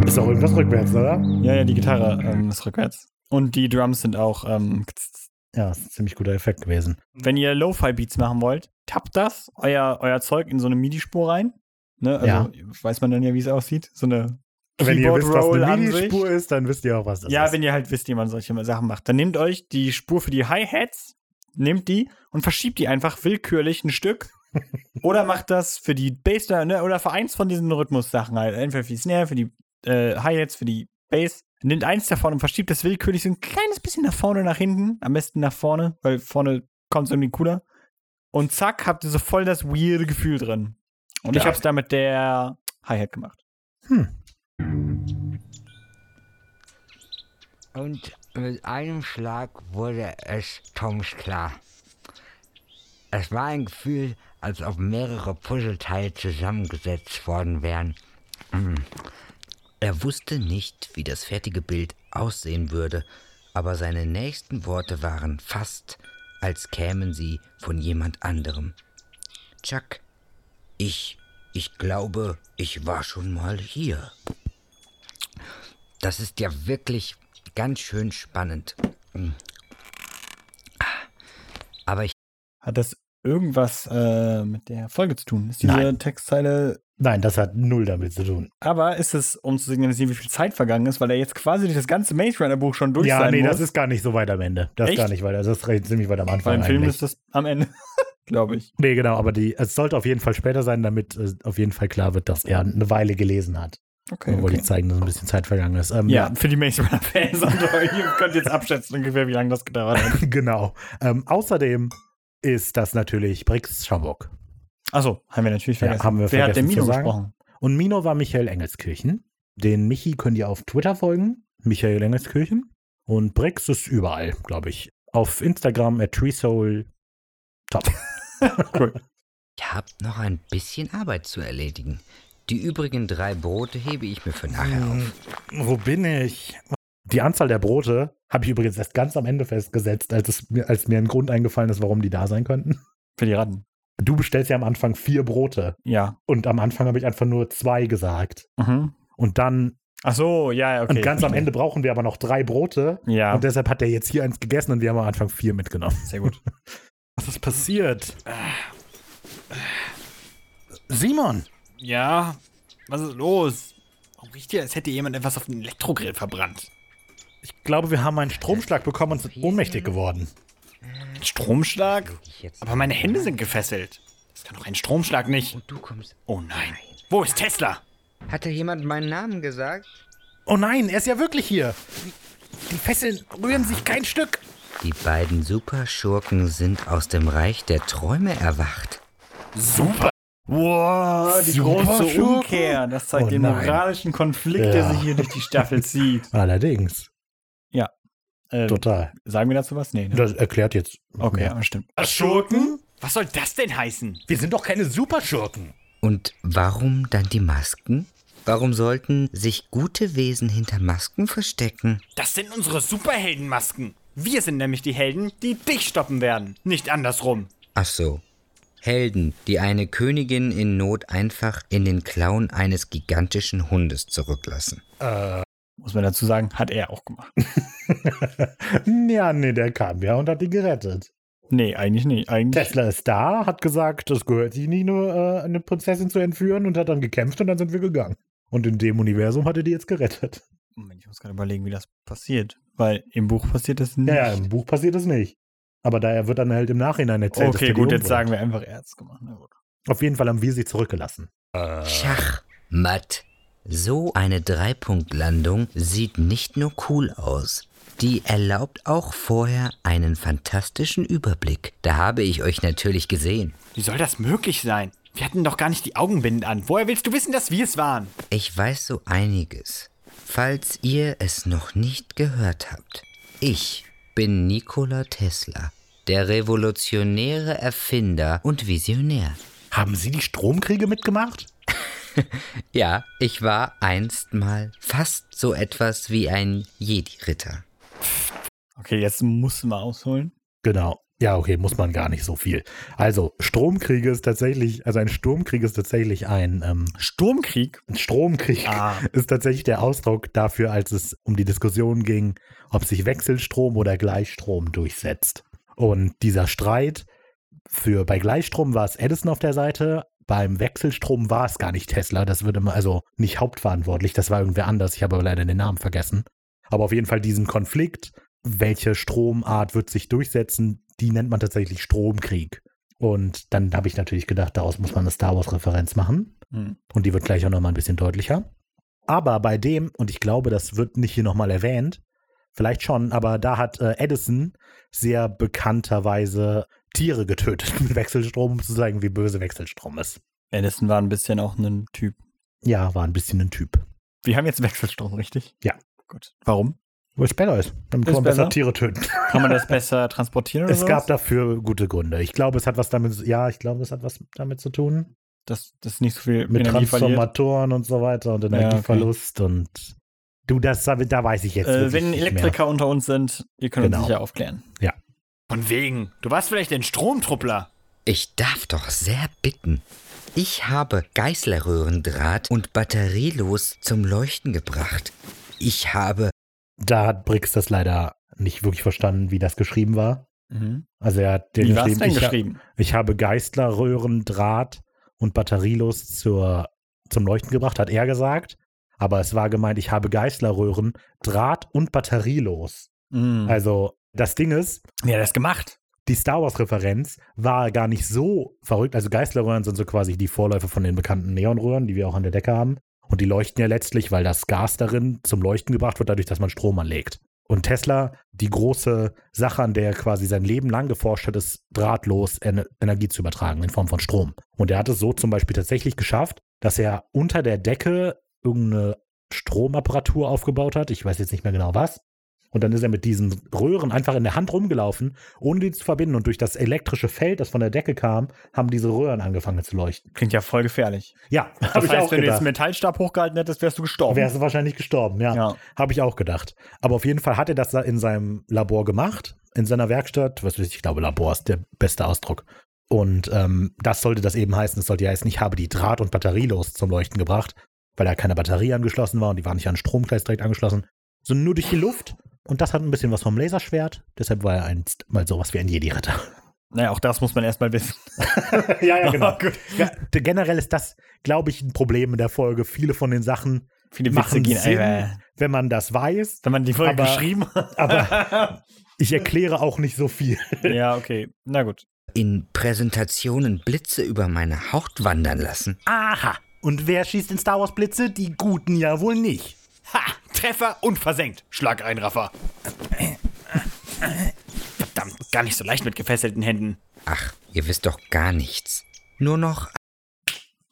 Ist auch irgendwas rückwärts, oder? Ja, ja, die Gitarre ähm, ist rückwärts. Und die Drums sind auch. Ähm, Ja, ist ein ziemlich guter Effekt gewesen. wenn ihr Lo-Fi-Beats machen wollt, tappt das, euer, euer Zeug in so eine MIDI-Spur rein. Ne? Also Ja. weiß man dann ja, wie es aussieht. So eine Wenn ihr wisst, was eine. MIDI-Spur ist, dann wisst ihr auch, was das Ja, ist. wenn ihr halt wisst, wie man solche Sachen macht. Dann nehmt euch die Spur für die Hi-Hats, nehmt die und verschiebt die einfach willkürlich ein Stück. Oder macht das für die Bass, ne, oder für eins von diesen Rhythmus-Sachen halt. Entweder für die Snare, für die äh, Hi-Hats, für die Bass. Nehmt eins davon und verschiebt das willkürlich so ein kleines bisschen nach vorne, nach hinten. Am besten nach vorne, weil vorne kommt es irgendwie cooler. Und zack, habt ihr so voll das weirde Gefühl drin. Und ich Ja. hab's da mit der Hi-Hat gemacht. Und mit einem Schlag wurde es Toms klar. Es war ein Gefühl, als ob mehrere Puzzleteile zusammengesetzt worden wären. Mm. Er wusste nicht, wie das fertige Bild aussehen würde, aber seine nächsten Worte waren fast, als kämen sie von jemand anderem. Chuck, ich, ich glaube, ich war schon mal hier. Das ist ja wirklich ganz schön spannend. Mm. Aber ich Hat das irgendwas äh, mit der Folge zu tun? Ist diese Nein. Textzeile. Nein, das hat null damit zu tun. Aber ist es, um zu signalisieren, wie viel Zeit vergangen ist, weil er jetzt quasi durch das ganze Maze Runner Buch schon durch ja, sein nee, muss? das ist gar nicht so weit am Ende. Das ist Echt? gar nicht weit. Also das ist ziemlich weit am Anfang. im Film ist das am Ende, glaube ich. Nee, genau, aber die, es sollte auf jeden Fall später sein, damit äh, auf jeden Fall klar wird, dass er eine Weile gelesen hat. Okay. Okay, wollte ich zeigen, dass ein bisschen Zeit vergangen ist. Ähm, Ja, für die Maze Runner Fans. Ihr könnt jetzt abschätzen ungefähr, wie lange das gedauert hat. genau. Ähm, außerdem ist das natürlich Brix Schaumburg. Achso, haben wir natürlich Ja, vergessen. haben wir Wer hat vergessen den Mino zu sagen. gesprochen? Und Mino war Michael Engelskirchen. Den Michi könnt ihr auf Twitter folgen. Michael Engelskirchen. Und Brix ist überall, glaube ich. Auf Instagram at treesoul. Top. Cool. Ihr habt noch ein bisschen Arbeit zu erledigen. Die übrigen drei Brote hebe ich mir für nachher auf. Wo bin ich? Die Anzahl der Brote habe ich übrigens erst ganz am Ende festgesetzt, als, es mir, als mir ein Grund eingefallen ist, warum die da sein könnten. Für die Ratten. Du bestellst ja am Anfang vier Brote. Ja. Und am Anfang habe ich einfach nur zwei gesagt. Mhm. Und dann, Ach so, ja, okay. und ganz am Ende brauchen wir aber noch drei Brote. Ja, Und deshalb hat er jetzt hier eins gegessen und wir haben am Anfang vier mitgenommen. sehr gut. Was ist passiert? Simon! Ja, was ist los? Warum riecht ihr, als hätte jemand etwas auf den Elektrogrill verbrannt? Ich glaube, wir haben einen Stromschlag bekommen und sind ohnmächtig geworden. Ein Stromschlag? Aber meine Hände sind gefesselt. Das kann doch ein Stromschlag nicht. Und du kommst. Oh nein. Wo ist Tesla? Hat da jemand meinen Namen gesagt? Oh nein, er ist ja wirklich hier. Die Fesseln rühren sich kein Stück. Die beiden Superschurken sind aus dem Reich der Träume erwacht. Super. Wow, die Super große Schurken. Umkehr. Das zeigt Oh den moralischen Konflikt, der Ja. sich hier durch die Staffel zieht. Allerdings. Äh, Total. sagen wir dazu was? Nee, ne? Das erklärt jetzt. Okay, ja, stimmt. Schurken? Was soll das denn heißen? Wir sind doch keine Superschurken. Und warum dann die Masken? Warum sollten sich gute Wesen hinter Masken verstecken? Das sind unsere Superheldenmasken. Wir sind nämlich die Helden, die dich stoppen werden. Nicht andersrum. Ach so. Helden, die eine Königin in Not einfach in den Klauen eines gigantischen Hundes zurücklassen. Muss man dazu sagen, hat er auch gemacht. ja, nee, der kam ja und hat die gerettet. Nee, eigentlich nicht. Eigentlich. Tesla ist da, hat gesagt, das gehört sich nicht nur, äh, eine Prinzessin zu entführen und hat dann gekämpft und dann sind wir gegangen. Und in dem Universum hat er die jetzt gerettet. Moment, ich muss gerade überlegen, wie das passiert. Weil im Buch passiert das nicht. Ja, ja, im Buch passiert es nicht. Aber daher wird dann halt im Nachhinein erzählt. dass Okay, die gut, jetzt sagen wir einfach, er hat's gemacht. Na gut. Auf jeden Fall haben wir sie zurückgelassen. Schachmatt. So eine Dreipunktlandung sieht nicht nur cool aus. Die erlaubt auch vorher einen fantastischen Überblick. Da habe ich euch natürlich gesehen. Wie soll das möglich sein? Wir hatten doch gar nicht die Augenbinden an. Woher willst du wissen, dass wir es waren? Ich weiß so einiges. Falls ihr es noch nicht gehört habt. Ich bin Nikola Tesla, der revolutionäre Erfinder und Visionär. Haben Sie die Stromkriege mitgemacht? Ja, ich war einst mal fast so etwas wie ein Jedi-Ritter. Okay, jetzt musst du mal ausholen. Genau. Ja, okay, muss man gar nicht so viel. Also, Stromkriege ist tatsächlich, also ein Sturmkrieg ist tatsächlich ein, ähm, Sturmkrieg. ein Stromkrieg. Ah. Ist tatsächlich der Ausdruck dafür, als es um die Diskussion ging, ob sich Wechselstrom oder Gleichstrom durchsetzt. Und dieser Streit für bei Gleichstrom war es Edison auf der Seite, beim Wechselstrom war es gar nicht Tesla, das würde man also nicht hauptverantwortlich, das war irgendwer anders, ich habe aber leider den Namen vergessen. Aber auf jeden Fall diesen Konflikt, welche Stromart wird sich durchsetzen, die nennt man tatsächlich Stromkrieg. Und dann habe ich natürlich gedacht, daraus muss man eine Star Wars-Referenz machen. Hm. Und die wird gleich auch nochmal ein bisschen deutlicher. Aber bei dem, und ich glaube, das wird nicht hier nochmal erwähnt, vielleicht schon, aber da hat äh, Edison sehr bekannterweise Tiere getötet mit Wechselstrom, um zu zeigen, wie böse Wechselstrom ist. Edison war ein bisschen auch ein Typ. Ja, war ein bisschen ein Typ. Wir haben jetzt Wechselstrom, richtig? Ja. Gut. Warum? Wo es besser ist. Dann kann man besser besser? Tiere töten. Kann man das besser transportieren oder es gab sowas? dafür gute Gründe. Ich glaube, es hat was damit, ja, ich glaube, es hat was damit zu tun. dass das nicht so viel Mit Energie verliert. Transformatoren und so weiter und okay. Energieverlust und du, das, da weiß ich jetzt Äh, wenn nicht mehr. Elektriker unter uns sind, ihr könnt Genau. uns sicher aufklären. Von wegen. Du warst vielleicht ein Stromtruppler. Ich darf doch sehr bitten. Ich habe Geißlerröhrendraht und batterielos zum Leuchten gebracht. Ich habe Da hat Brix das leider nicht wirklich verstanden, wie das geschrieben war. Mhm. Also er hat dir Wie war es geschrieben, denn ich, ha- geschrieben? ich habe Geistlerröhren, Draht und batterielos zur, zum Leuchten gebracht, hat er gesagt. Aber es war gemeint, ich habe Geistlerröhren, Draht und batterielos. Mhm. Also das Ding ist, er das gemacht? die Star Wars-Referenz war gar nicht so verrückt. Also Geistlerröhren sind so quasi die Vorläufer von den bekannten Neonröhren, die wir auch an der Decke haben. Und die leuchten ja letztlich, weil das Gas darin zum Leuchten gebracht wird, dadurch, dass man Strom anlegt. Und Tesla, die große Sache, an der er quasi sein Leben lang geforscht hat, ist drahtlos Ener Energie zu übertragen in Form von Strom. Und er hat es so zum Beispiel tatsächlich geschafft, dass er unter der Decke irgendeine Stromapparatur aufgebaut hat. Ich weiß jetzt nicht mehr genau was. Und dann ist er mit diesen Röhren einfach in der Hand rumgelaufen, ohne die zu verbinden. Und durch das elektrische Feld, das von der Decke kam, haben diese Röhren angefangen zu leuchten. Klingt ja voll gefährlich. Ja, Das habe ich heißt, auch wenn du jetzt gedacht. einen Metallstab hochgehalten hättest, wärst du gestorben. Wärst du wahrscheinlich gestorben, ja. Ja. Habe ich auch gedacht. Aber auf jeden Fall hat er das da in seinem Labor gemacht, in seiner Werkstatt. Was weiß ich, ich glaube, Labor ist der beste Ausdruck. Und ähm, das sollte das eben heißen. Es sollte ja heißen, ich habe die Draht- und batterielos zum Leuchten gebracht, weil da keine Batterie angeschlossen war und die war nicht an den Stromkreis direkt angeschlossen, sondern nur durch die Luft. Und das hat ein bisschen was vom Laserschwert. Deshalb war er einst mal sowas wie ein Jedi-Ritter. Naja, auch das muss man erstmal wissen. ja, ja, genau. Ja, generell ist das, glaube ich, ein Problem in der Folge. Viele von den Sachen Viele machen gehen Sinn, einfach. wenn man das weiß. Wenn man die Folge Aber- geschrieben hat. Aber ich erkläre auch nicht so viel. ja, okay. Na gut. in Präsentationen Blitze über meine Haut wandern lassen. Aha. Und wer schießt in Star Wars Blitze? Die Guten ja wohl nicht. Ha! Treffer und versenkt. Schlag ein, Raffer. Verdammt, gar nicht so leicht mit gefesselten Händen. Ach, ihr wisst doch gar nichts. Nur noch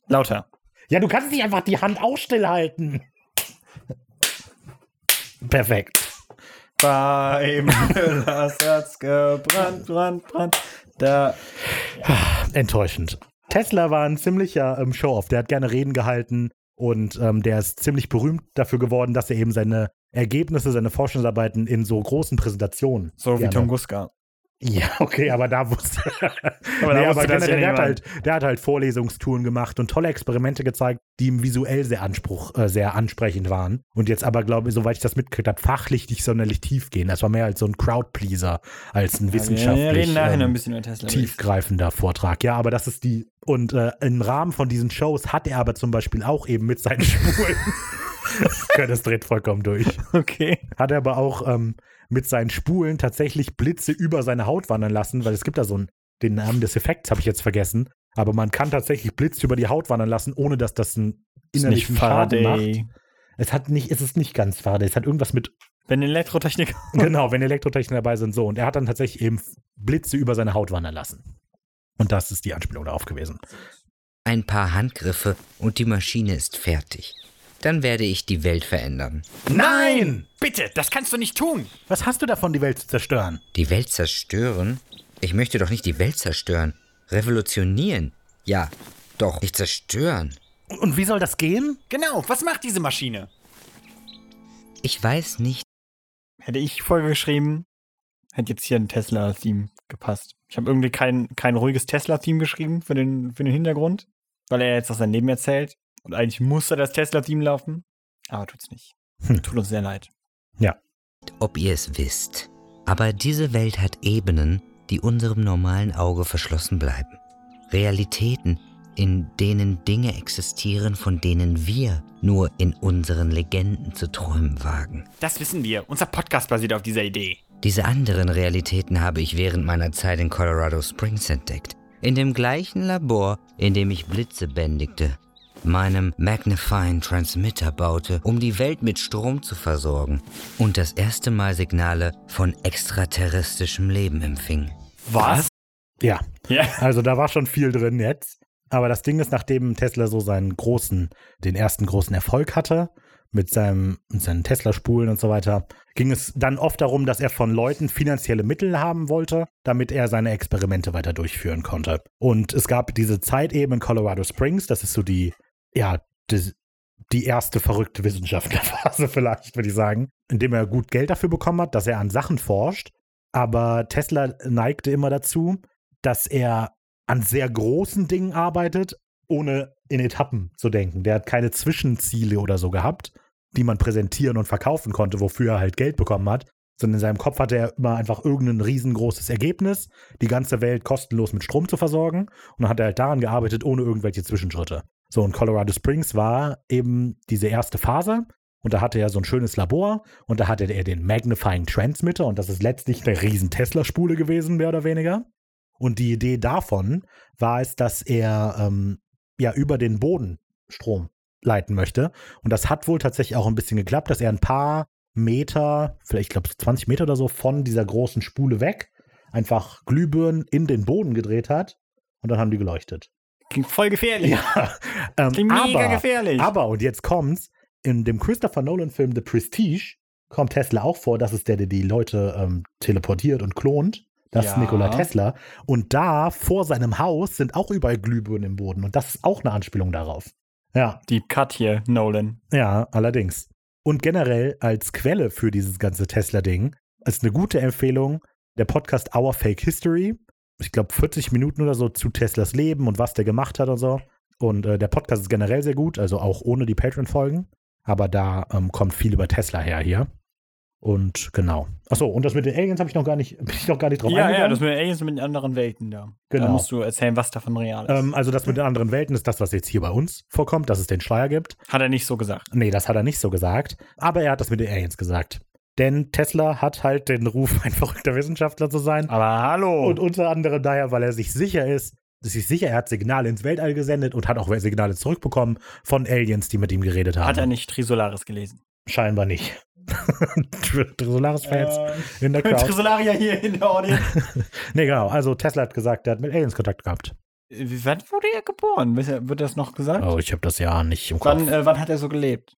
Lauter. Ja, du kannst nicht einfach die Hand auch stillhalten. Perfekt. Beim Müllers Herz gebrannt, brand, brand. Da. Enttäuschend. Tesla war ein ziemlicher ähm, Show-off. Der hat gerne Reden gehalten und ähm, der ist ziemlich berühmt dafür geworden, dass er eben seine Ergebnisse, seine Forschungsarbeiten in so großen Präsentationen. So wie gerne- Tunguska. Ja, okay, aber da wusste. Aber da nee, wusste aber generell, der, hat halt, der hat halt Vorlesungstouren gemacht und tolle Experimente gezeigt, die ihm visuell sehr, Anspruch, äh, sehr ansprechend waren. Und jetzt aber, glaube ich, soweit ich das mitgekriegt habe, fachlich nicht sonderlich tief gehen. Das war mehr als so ein Crowdpleaser, als ein wissenschaftlich Wir reden nachher noch ein ähm, bisschen über Tesla. tiefgreifender Vortrag. Ja, aber das ist die. Und äh, im Rahmen von diesen Shows hat er aber zum Beispiel auch eben mit seinen Spulen. das dreht vollkommen durch Okay. hat er aber auch ähm, mit seinen Spulen tatsächlich Blitze über seine Haut wandern lassen, weil es gibt da so einen, den Namen des Effekts habe ich jetzt vergessen, aber man kann tatsächlich Blitze über die Haut wandern lassen, ohne dass das einen Ist nicht innerlichen Schaden macht. Es hat nicht, es ist nicht ganz Faraday, es hat irgendwas mit, Wenn Elektrotechnik. genau, wenn Elektrotechnik dabei sind, so. Und er hat dann tatsächlich eben Blitze über seine Haut wandern lassen. Und das ist die Anspielung darauf gewesen. ein paar Handgriffe und die Maschine ist fertig. Dann werde ich die Welt verändern. Nein! Bitte, das kannst du nicht tun. Was hast du davon, die Welt zu zerstören? Die Welt zerstören? Ich möchte doch nicht die Welt zerstören. Revolutionieren? Ja, doch, nicht zerstören. Und wie soll das gehen? Genau, was macht diese Maschine? Ich weiß nicht. Hätte ich Folge geschrieben, hätte jetzt hier ein Tesla-Theme gepasst. Ich habe irgendwie kein, kein ruhiges Tesla-Theme geschrieben für den, für den Hintergrund, weil er jetzt aus seinem Leben erzählt. Und eigentlich musste das Tesla-Theme laufen. Aber tut's nicht. Hm. Tut uns sehr leid. ob ihr es wisst. Aber diese Welt hat Ebenen, die unserem normalen Auge verschlossen bleiben. Realitäten, in denen Dinge existieren, von denen wir nur in unseren Legenden zu träumen wagen. Das wissen wir. Unser Podcast basiert auf dieser Idee. Diese anderen Realitäten habe ich während meiner Zeit in Colorado Springs entdeckt. In dem gleichen Labor, in dem ich Blitze bändigte, meinem Magnifying Transmitter baute, um die Welt mit Strom zu versorgen und das erste Mal Signale von extraterrestrischem Leben empfing. Was? Ja, Ja. Also da war schon viel drin jetzt. Aber das Ding ist, nachdem Tesla so seinen großen, den ersten großen Erfolg hatte, mit, seinem, mit seinen Tesla-Spulen und so weiter, ging es dann oft darum, dass er von Leuten finanzielle Mittel haben wollte, damit er seine Experimente weiter durchführen konnte. Und es gab diese Zeit eben in Colorado Springs, das ist so die, ja, die, die erste verrückte Wissenschaftlerphase vielleicht, würde ich sagen, indem er gut Geld dafür bekommen hat, dass er an Sachen forscht. Aber Tesla neigte immer dazu, dass er an sehr großen Dingen arbeitet, ohne in Etappen zu denken. Der hat keine Zwischenziele oder so gehabt, die man präsentieren und verkaufen konnte, wofür er halt Geld bekommen hat. Sondern in seinem Kopf hatte er immer einfach irgendein riesengroßes Ergebnis, die ganze Welt kostenlos mit Strom zu versorgen. Und dann hat er halt daran gearbeitet, ohne irgendwelche Zwischenschritte. So, und Colorado Springs war eben diese erste Phase. Und da hatte er so ein schönes Labor und da hatte er den Magnifying Transmitter und das ist letztlich eine riesen Tesla-Spule gewesen, mehr oder weniger. Und die Idee davon war es, dass er ähm, ja über den Boden Strom leiten möchte. Und das hat wohl tatsächlich auch ein bisschen geklappt, dass er ein paar Meter, vielleicht ich glaube 20 Meter oder so von dieser großen Spule weg, einfach Glühbirnen in den Boden gedreht hat und dann haben die geleuchtet. Klingt voll gefährlich. Ja, ähm, Klingt mega aber, gefährlich. aber, und jetzt kommt's, in dem Christopher Nolan-Film The Prestige kommt Tesla auch vor, das ist der, der die Leute ähm, teleportiert und klont. Das Ja. ist Nikola Tesla. Und da vor seinem Haus sind auch überall Glühbirnen im Boden. Und das ist auch eine Anspielung darauf. Ja, Deep Cut hier, Nolan. ja, allerdings. Und generell als Quelle für dieses ganze Tesla-Ding ist eine gute Empfehlung der Podcast Our Fake History. Ich glaube 40 Minuten oder so zu Teslas Leben und was der gemacht hat und so. Und äh, der Podcast ist generell sehr gut, also auch ohne die Patreon-Folgen. Aber da ähm, kommt viel über Tesla her hier. Und genau. Achso, und das mit den Aliens habe ich noch gar nicht, bin ich noch gar nicht drauf Ja, ja, eingegangen. das mit den Aliens mit den anderen Welten da. Genau. Da musst du erzählen, was davon real ist. ähm, also das mit den anderen Welten ist das, was jetzt hier bei uns vorkommt, dass es den Schleier gibt. Hat er nicht so gesagt. Nee, das hat er nicht so gesagt. Aber er hat das mit den Aliens gesagt. Denn Tesla hat halt den Ruf, ein verrückter Wissenschaftler zu sein. Aber hallo. Und unter anderem daher, weil er sich sicher ist, sich sicher, er hat Signale ins Weltall gesendet und hat auch Signale zurückbekommen von Aliens, die mit ihm geredet haben. Hat er nicht Trisolaris gelesen? Scheinbar nicht. Solaris-Fans in der Crowd. Trisolaria hier in der Audience. nee, genau. Also Tesla hat gesagt, er hat mit Aliens Kontakt gehabt. Wann wurde er geboren? Wird das noch gesagt? Oh, ich habe das ja nicht im Kopf. Wann, äh, wann hat er so gelebt?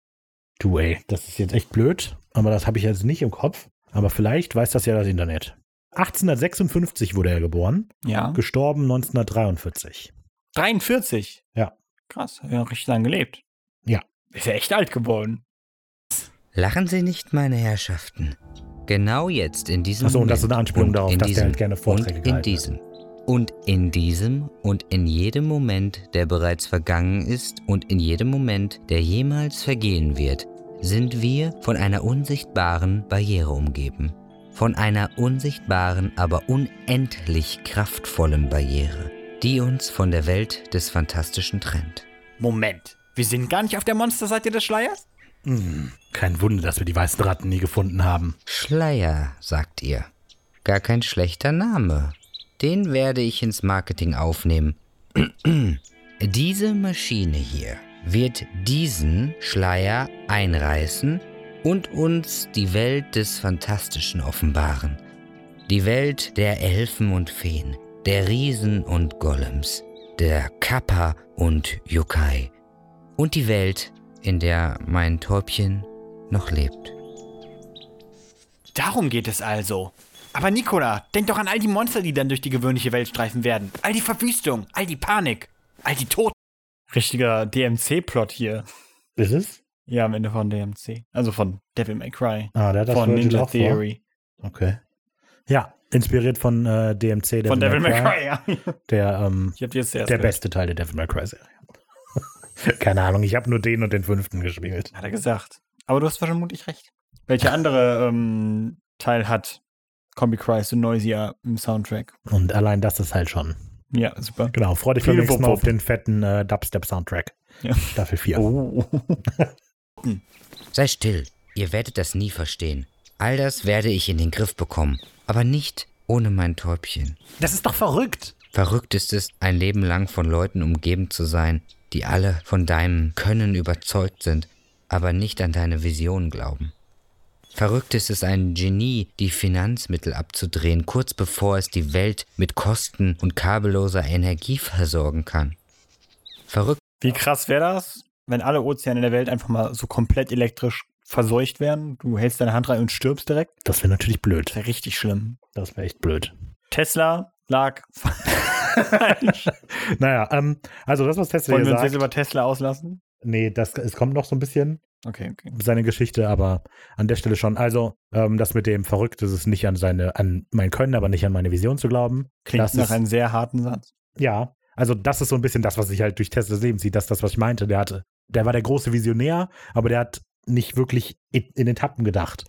Du, ey, das ist jetzt echt blöd, aber das habe ich jetzt nicht im Kopf. Aber vielleicht weiß das ja das Internet. 1856 wurde er geboren, Ja. gestorben 1943. 43? Ja. Krass, hat ja richtig lange gelebt. Ja. Ist ja echt alt geworden. Lachen Sie nicht, meine Herrschaften. Genau jetzt, in diesem Achso, und Moment. das ist eine Anspielung darauf, in dass der diesem, halt gerne Vorträge Und in hat. diesem. Und in diesem und in jedem Moment, der bereits vergangen ist und in jedem Moment, der jemals vergehen wird, sind wir von einer unsichtbaren Barriere umgeben. Von einer unsichtbaren, aber unendlich kraftvollen Barriere, die uns von der Welt des Fantastischen trennt. Moment. Wir sind gar nicht auf der Monsterseite des Schleiers? Hm, kein Wunder, dass wir die weißen Ratten nie gefunden haben. Schleier, sagt ihr. Gar kein schlechter Name. Den werde ich ins Marketing aufnehmen. Diese Maschine hier wird diesen Schleier einreißen und uns die Welt des Fantastischen offenbaren. Die Welt der Elfen und Feen, der Riesen und Golems, der Kappa und Yokai. Und die Welt, in der mein Täubchen noch lebt. Darum geht es also. Aber Nicola, denk doch an all die Monster, die dann durch die gewöhnliche Welt streifen werden. All die Verwüstung, all die Panik, all die Toten. Richtiger DMC-Plot hier. Ist es? Ja, am Ende von DMC. Also von Devil May Cry. Ah, der hat das von Ninja auch vor. Theory. Okay. Ja, inspiriert von äh, DMC, Devil, Von Devil May Cry, ja. Der, ähm, Ich hab jetzt der gehört. beste Teil der Devil May Cry Serie. Keine Ahnung, ich habe nur den und den fünften gespielt. Hat er gesagt. Aber du hast vermutlich recht. Welcher andere ähm, Teil hat Combi Cry so Noisier im Soundtrack? Und allein das ist halt schon. Ja, super. Genau, freu dich beim nächsten Mal auf den fetten äh, Dubstep-Soundtrack. Ja. Staffel 4. Oh. Sei still, ihr werdet das nie verstehen. All das werde ich in den Griff bekommen, aber nicht ohne mein Täubchen. Das ist doch verrückt. Verrückt ist es, ein Leben lang von Leuten umgeben zu sein, die alle von deinem Können überzeugt sind, aber nicht an deine Vision glauben. Verrückt ist es, ein Genie die Finanzmittel abzudrehen, kurz bevor es die Welt mit Kosten und kabelloser Energie versorgen kann. Verrückt Wie krass wäre das, wenn alle Ozeane der Welt einfach mal so komplett elektrisch verseucht wären? Du hältst deine Hand rein und stirbst direkt? Das wäre natürlich blöd. Das wäre richtig schlimm. Das wäre echt blöd. Tesla lag. Naja, ähm, also das, was Tesla Wollen hier wir uns jetzt über Tesla auslassen? Nee, das, es kommt noch so ein bisschen Okay, okay. seine Geschichte, aber an der Stelle schon. Also, ähm, das mit dem Verrückt ist es nicht an seine, an mein Können, aber nicht an meine Vision zu glauben. Klingt das nach ist, einem sehr harten Satz. Ja, also das ist so ein bisschen das, was sich halt durch Teslas Leben zieht. Das ist das, was ich meinte. Der hatte, der war der große Visionär, aber der hat nicht wirklich in, in Etappen gedacht.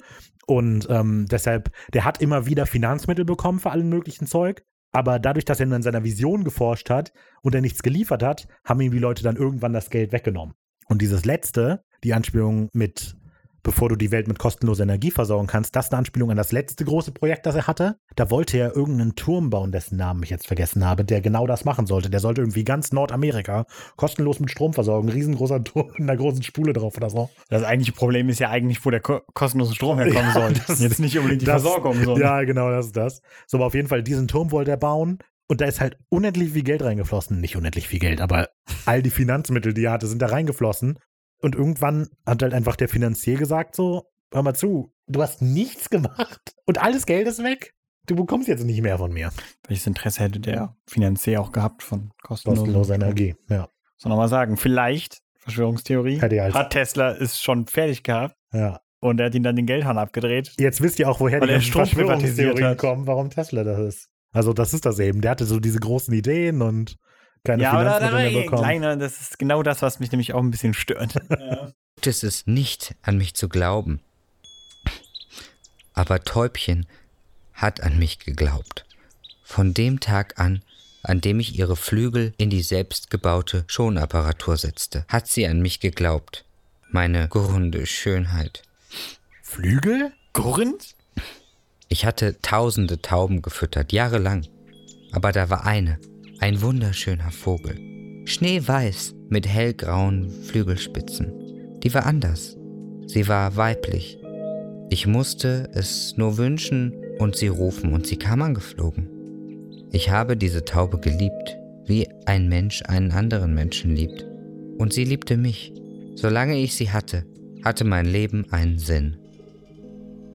Und ähm, deshalb, der hat immer wieder Finanzmittel bekommen für allen möglichen Zeug. Aber dadurch, dass er nur an seiner Vision geforscht hat und er nichts geliefert hat, haben ihm die Leute dann irgendwann das Geld weggenommen. Und dieses letzte, die Anspielung mit, bevor du die Welt mit kostenloser Energie versorgen kannst, das ist eine Anspielung an das letzte große Projekt, das er hatte. Da wollte er irgendeinen Turm bauen, dessen Namen ich jetzt vergessen habe, der genau das machen sollte. Der sollte irgendwie ganz Nordamerika kostenlos mit Strom versorgen. Riesengroßer Turm mit einer großen Spule drauf oder so. Das eigentliche Problem ist ja eigentlich, wo der ko kostenlose Strom herkommen soll. das- Jetzt nicht unbedingt die das- Versorgung. So. Ja, genau, das ist das. So, aber auf jeden Fall, diesen Turm wollte er bauen. Und da ist halt unendlich viel Geld reingeflossen. Nicht unendlich viel Geld, aber all die Finanzmittel, die er hatte, sind da reingeflossen. Und irgendwann hat halt einfach der Finanzier gesagt: So, hör mal zu, du hast nichts gemacht und alles Geld ist weg. Du bekommst jetzt nicht mehr von mir. Welches Interesse hätte der Finanzier auch gehabt von kostenloser Kostenlose Energie. Ja. Soll nochmal sagen, vielleicht, Verschwörungstheorie, er als- hat Tesla es schon fertig gehabt ja. und er hat ihn dann den Geldhahn abgedreht. Jetzt wisst ihr auch, woher die er Verschwörungstheorien hat. kommen, warum Tesla das ist. Also, das ist das eben. Der hatte so diese großen Ideen und keine ja, aber da, da Finanzmittel mehr bekommen. kleiner, das ist genau das, was mich nämlich auch ein bisschen stört. ist es nicht, an mich zu glauben. Aber Täubchen hat an mich geglaubt. Von dem Tag an, an dem ich ihre Flügel in die selbstgebaute Schonapparatur setzte, hat sie an mich geglaubt. Meine grunde Schönheit. Flügel? Gurrend? Ich hatte tausende Tauben gefüttert, jahrelang. Aber da war eine, Ein wunderschöner Vogel. Schneeweiß mit hellgrauen Flügelspitzen. Die war anders. Sie war weiblich. Ich musste es nur wünschen und sie rufen und sie kam angeflogen. Ich habe diese Taube geliebt, wie ein Mensch einen anderen Menschen liebt. Und sie liebte mich. Solange ich sie hatte, hatte mein Leben einen Sinn.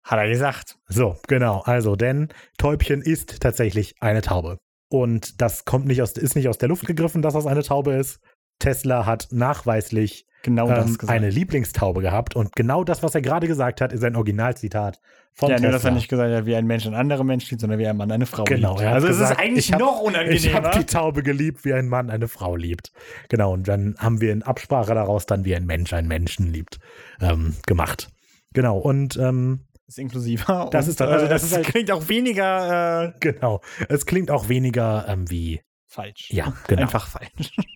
Hat er gesagt. So, genau. Also, denn Täubchen ist tatsächlich eine Taube. Und das kommt nicht aus, ist nicht aus der Luft gegriffen, dass das eine Taube ist. Tesla hat nachweislich Genau ähm, eine Lieblingstaube gehabt. Und genau das, was er gerade gesagt hat, ist ein Originalzitat von ja, Tesla. nur, dass er nicht gesagt hat, wie ein Mensch ein anderer Mensch liebt, sondern wie ein Mann eine Frau Genau, liebt. hat Also es gesagt, ist eigentlich ich hab- noch Ich unangenehmer. habe die Taube geliebt, wie ein Mann eine Frau liebt. Genau, und dann haben wir in Absprache daraus dann, wie ein Mensch einen Menschen liebt, ähm, gemacht. Genau, und ähm, ist inklusiver. Das und, ist dann- also äh, das ist halt- klingt auch weniger äh, genau, es klingt auch weniger ähm, wie, falsch. ja, genau. Einfach falsch.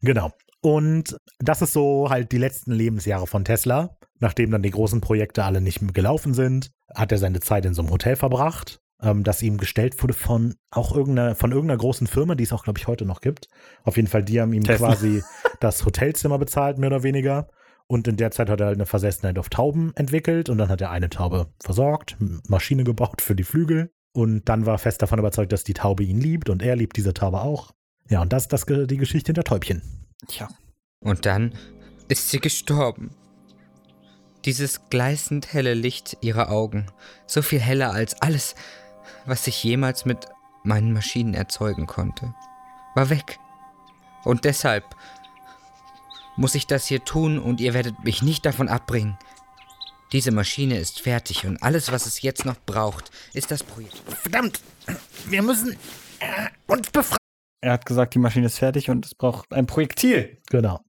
Genau. Und das ist so halt die letzten Lebensjahre von Tesla. Nachdem dann die großen Projekte alle nicht mehr gelaufen sind, hat er seine Zeit in so einem Hotel verbracht, ähm, das ihm gestellt wurde von auch irgendeiner, von irgendeiner großen Firma, die es auch, glaube ich, heute noch gibt. Auf jeden Fall, die haben ihm Tesla. quasi das Hotelzimmer bezahlt, mehr oder weniger. Und in der Zeit hat er halt eine Versessenheit auf Tauben entwickelt und dann hat er eine Taube versorgt, Maschine gebaut für die Flügel. Und dann war fest davon überzeugt, dass die Taube ihn liebt und er liebt diese Taube auch. Ja, und das ist die Geschichte hinter Täubchen. Tja. Und dann ist sie gestorben. Dieses gleißend helle Licht ihrer Augen, so viel heller als alles, was ich jemals mit meinen Maschinen erzeugen konnte, war weg. Und deshalb muss ich das hier tun und ihr werdet mich nicht davon abbringen. Diese Maschine ist fertig und alles, was es jetzt noch braucht, ist das Projekt. Verdammt, wir müssen äh, uns befreien. Er hat gesagt, die Maschine ist fertig und es braucht ein Projektil. Genau.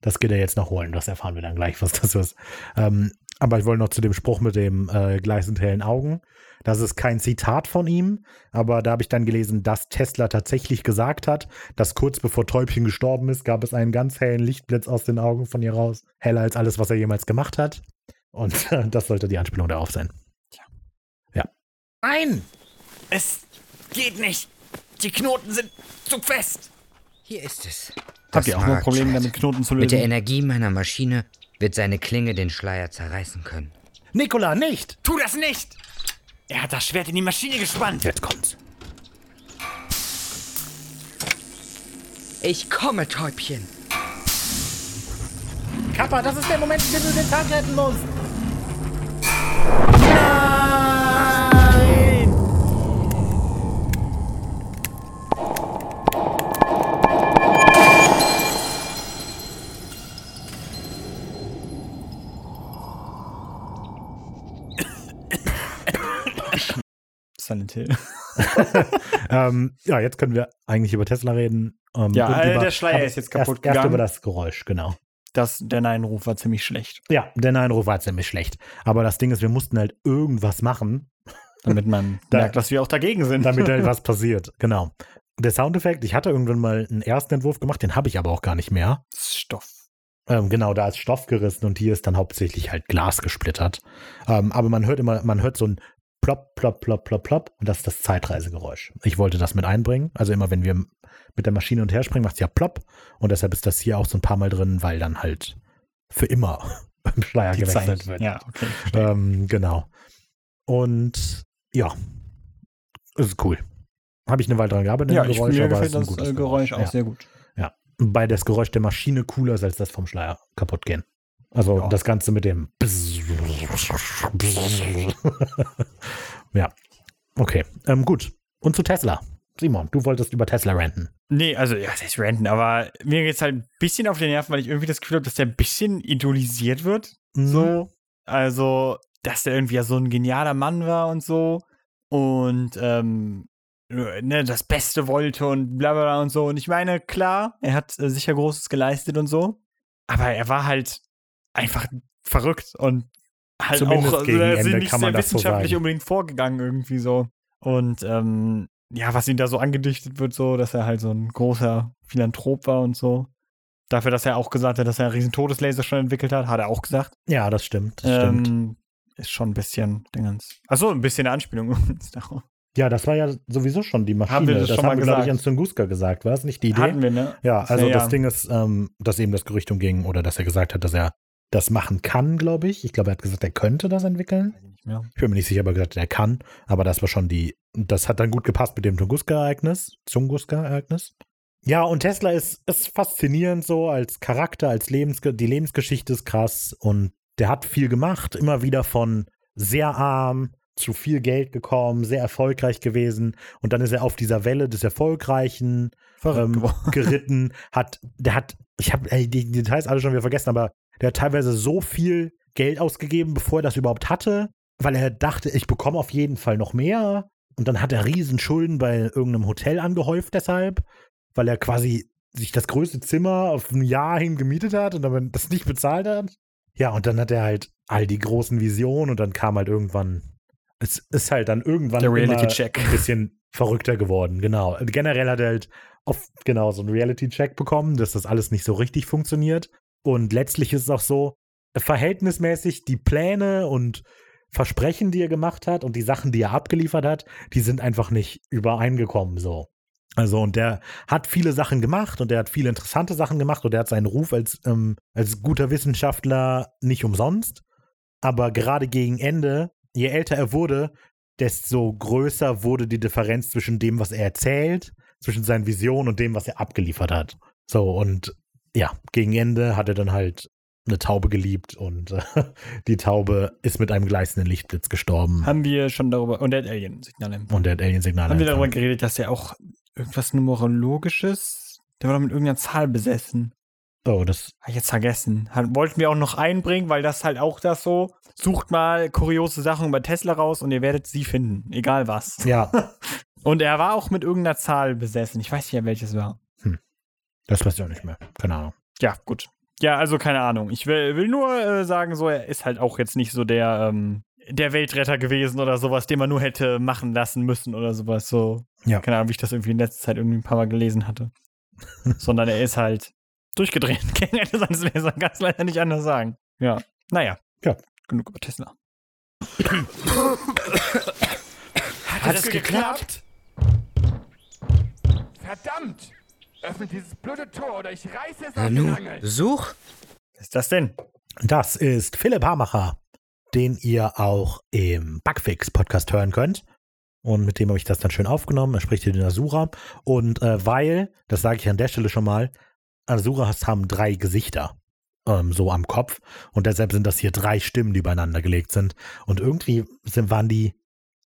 Das geht er jetzt noch holen. Das erfahren wir dann gleich, was das ist. Ähm, aber ich wollte noch zu dem Spruch mit dem äh, gleißend hellen Augen. Das ist kein Zitat von ihm, aber da habe ich dann gelesen, dass Tesla tatsächlich gesagt hat, dass kurz bevor Täubchen gestorben ist, gab es einen ganz hellen Lichtblitz aus den Augen von ihr raus. Heller als alles, was er jemals gemacht hat. Und äh, das sollte die Anspielung darauf sein. Tja. Ja. Nein! Es geht nicht. Die Knoten sind zu fest. Hier ist es. Habt ihr auch mal Probleme damit, Knoten zu Mit der lösen? Energie meiner Maschine wird seine Klinge den Schleier zerreißen können. Nikola, nicht! Tu das nicht. Er hat das Schwert in die Maschine gespannt. Jetzt kommt's. Ich komme, Täubchen. Kappa, das ist der Moment, in dem du den Tag retten musst. Silent Hill. Ähm, ja, jetzt können wir eigentlich über Tesla reden. Ähm, Ja, äh, über, der Schleier ist jetzt kaputt erst, erst gegangen. über das Geräusch, genau. Das, der Nein-Ruf war ziemlich schlecht, Ja, der Nein-Ruf war ziemlich schlecht. Aber das Ding ist, wir mussten halt irgendwas machen, damit man Da- merkt, dass wir auch dagegen sind. damit halt was passiert. Genau. Der Soundeffekt, ich hatte irgendwann mal einen ersten Entwurf gemacht, den habe ich aber auch gar nicht mehr. Stoff. Ähm, genau, da ist Stoff gerissen und hier ist dann hauptsächlich halt Glas gesplittert. Ähm, aber man hört immer, man hört so ein plopp, plopp, plopp, plopp, plopp und das ist das Zeitreisegeräusch. Ich wollte das mit einbringen. Also immer, wenn wir mit der Maschine und her springen, macht es ja plopp und deshalb ist das hier auch so ein paar Mal drin, weil dann halt für immer im Schleier Die gewechselt Zeit. wird. Ja, okay. Ähm, genau. Und ja, es ist cool. Habe ich eine Weile dran gearbeitet, ja, dem ich, Geräusch, mir gefällt ist ein das gutes äh, Geräusch auch Ja. sehr gut. Weil das Geräusch der Maschine cooler ist als das vom Schleier kaputt gehen. Also Ja. das Ganze mit dem Ja. Okay, ähm, gut. Und zu Tesla. Simon, du wolltest über Tesla ranten. Nee, also, ja, das ist Random, aber mir geht's halt ein bisschen auf den Nerven, weil ich irgendwie das Gefühl habe, dass der ein bisschen idolisiert wird. Mhm. So. Also, dass der irgendwie ja so ein genialer Mann war und so. Und, ähm, ne, das Beste wollte und bla bla bla und so. Und ich meine, klar, er hat äh, sicher Großes geleistet und so. Aber er war halt einfach verrückt und halt Zumindest auch gegen äh, Ende nicht kann man sehr das so wissenschaftlich sagen. unbedingt vorgegangen irgendwie so. Und ähm, ja, was ihm da so angedichtet wird, so, dass er halt so ein großer Philanthrop war und so. Dafür, dass er auch gesagt hat, dass er einen riesen Todeslaser schon entwickelt hat, hat er auch gesagt. Ja, das stimmt. Das stimmt. Ähm, ist schon ein bisschen Dingens. Achso, ein bisschen eine Anspielung übrigens darauf. Ja, das war ja sowieso schon die Maschine. Haben wir das das schon haben mal wir, glaube ich, gesagt? an Tunguska gesagt, war es nicht die Idee? Hatten wir, ne? Ja, also Ja, das ja. Ding ist, ähm, dass eben das Gerücht umging oder dass er gesagt hat, dass er das machen kann, glaube ich. Ich glaube, er hat gesagt, er könnte das entwickeln. Ich bin mir nicht sicher, aber gesagt, er kann. Aber das war schon die, das hat dann gut gepasst mit dem Tunguska-Ereignis, Tunguska-Ereignis. Ja, und Tesla ist, ist faszinierend so als Charakter, als Lebensge die Lebensgeschichte ist krass und der hat viel gemacht, immer wieder von sehr arm zu viel Geld gekommen, sehr erfolgreich gewesen und dann ist er auf dieser Welle des Erfolgreichen ähm, geritten, hat, der hat, ich habe die Details alle schon wieder vergessen, aber der hat teilweise so viel Geld ausgegeben, bevor er das überhaupt hatte, weil er dachte, ich bekomme auf jeden Fall noch mehr. Und dann hat er Riesenschulden bei irgendeinem Hotel angehäuft deshalb, weil er quasi sich das größte Zimmer auf ein Jahr hin gemietet hat und dann das nicht bezahlt hat. Ja, und dann hat er halt all die großen Visionen und dann kam halt irgendwann, es ist halt dann irgendwann Der immer Reality-Check. ein bisschen verrückter geworden, genau. Generell hat er halt auf, genau, so einen Reality-Check bekommen, dass das alles nicht so richtig funktioniert. Und letztlich ist es auch so, verhältnismäßig die Pläne und Versprechen, die er gemacht hat und die Sachen, die er abgeliefert hat, die sind einfach nicht übereingekommen so. Also und der hat viele Sachen gemacht und der hat viele interessante Sachen gemacht und der hat seinen Ruf als, ähm, als guter Wissenschaftler nicht umsonst. Aber gerade gegen Ende, je älter er wurde, desto größer wurde die Differenz zwischen dem, was er erzählt, zwischen seinen Visionen und dem, was er abgeliefert hat. So, und ja, gegen Ende hat er dann halt eine Taube geliebt und äh, die Taube ist mit einem gleißenden Lichtblitz gestorben Haben wir schon darüber, und der hat Alien-Signale. und der hat Alien-Signale. Haben wir darüber geredet, dass er auch irgendwas Numerologisches, der war doch mit irgendeiner Zahl besessen. Oh, das, Hab ich jetzt vergessen. Hat, wollten wir auch noch einbringen, weil das halt auch das so. Sucht mal kuriose Sachen über Tesla raus und ihr werdet sie finden. Egal was. ja, Und er war auch mit irgendeiner Zahl besessen. Ich weiß nicht, welches war. Das weiß ich auch nicht mehr. Keine Ahnung. Ja, gut. Ja, also keine Ahnung. Ich will, will nur äh, sagen, so, er ist halt auch jetzt nicht so der, ähm, der Weltretter gewesen oder sowas, den man nur hätte machen lassen müssen oder sowas. So, Ja. keine Ahnung, wie ich das irgendwie in letzter Zeit irgendwie ein paar Mal gelesen hatte. Sondern er ist halt durchgedreht gegen Ende seines Lebens. Man kann es leider nicht anders sagen. Ja. Naja. Ja. Genug über Tesla. Hat, es geklappt? Verdammt! Öffnet dieses blöde Tor oder ich reiße es Na aus den nu, Angeln. such. Was ist das denn? Das ist Philipp Hamacher, den ihr auch im Bugfix-Podcast hören könnt. Und mit dem habe ich das dann schön aufgenommen. Er spricht hier den Asura. Und äh, weil, das sage ich an der Stelle schon mal, Asuras haben drei Gesichter ähm, so am Kopf. Und deshalb sind das hier drei Stimmen, die übereinander gelegt sind. Und irgendwie sind, waren die.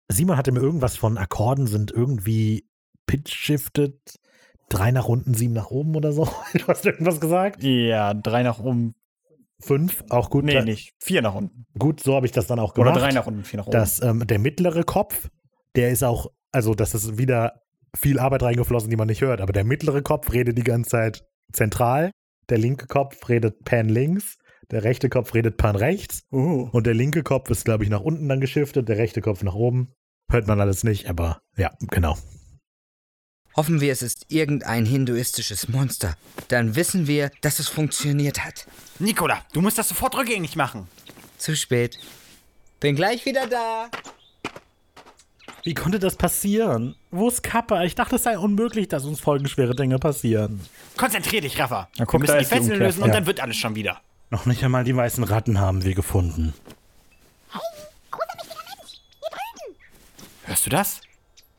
Simon hatte mir irgendwas von Akkorden sind irgendwie pitch-shifted. Drei nach unten, sieben nach oben oder so. Du hast irgendwas gesagt? Ja, drei nach oben. Fünf, auch gut. Nee, nicht. Vier nach unten. Gut, so habe ich das dann auch gemacht. Oder drei nach unten, vier nach oben. dass ähm, der mittlere Kopf, der ist auch, also das ist wieder viel Arbeit reingeflossen, die man nicht hört, aber der mittlere Kopf redet die ganze Zeit zentral, der linke Kopf redet Pan links, der rechte Kopf redet Pan rechts Uh. und der linke Kopf ist, glaube ich, nach unten dann geschiftet, der rechte Kopf nach oben. Hört man alles nicht, aber ja, genau. Hoffen wir, es ist irgendein hinduistisches Monster. Dann wissen wir, dass es funktioniert hat. Nikola, du musst das sofort rückgängig machen. Zu spät. Bin gleich wieder da. Wie konnte das passieren? Wo ist Kappa? Ich dachte, es sei unmöglich, dass uns folgenschwere Dinge passieren. Konzentrier dich, Rafa. Na, guck, wir müssen die Fesseln lösen und Ja. dann wird alles schon wieder. Noch nicht einmal die weißen Ratten haben wir gefunden. Hörst du das?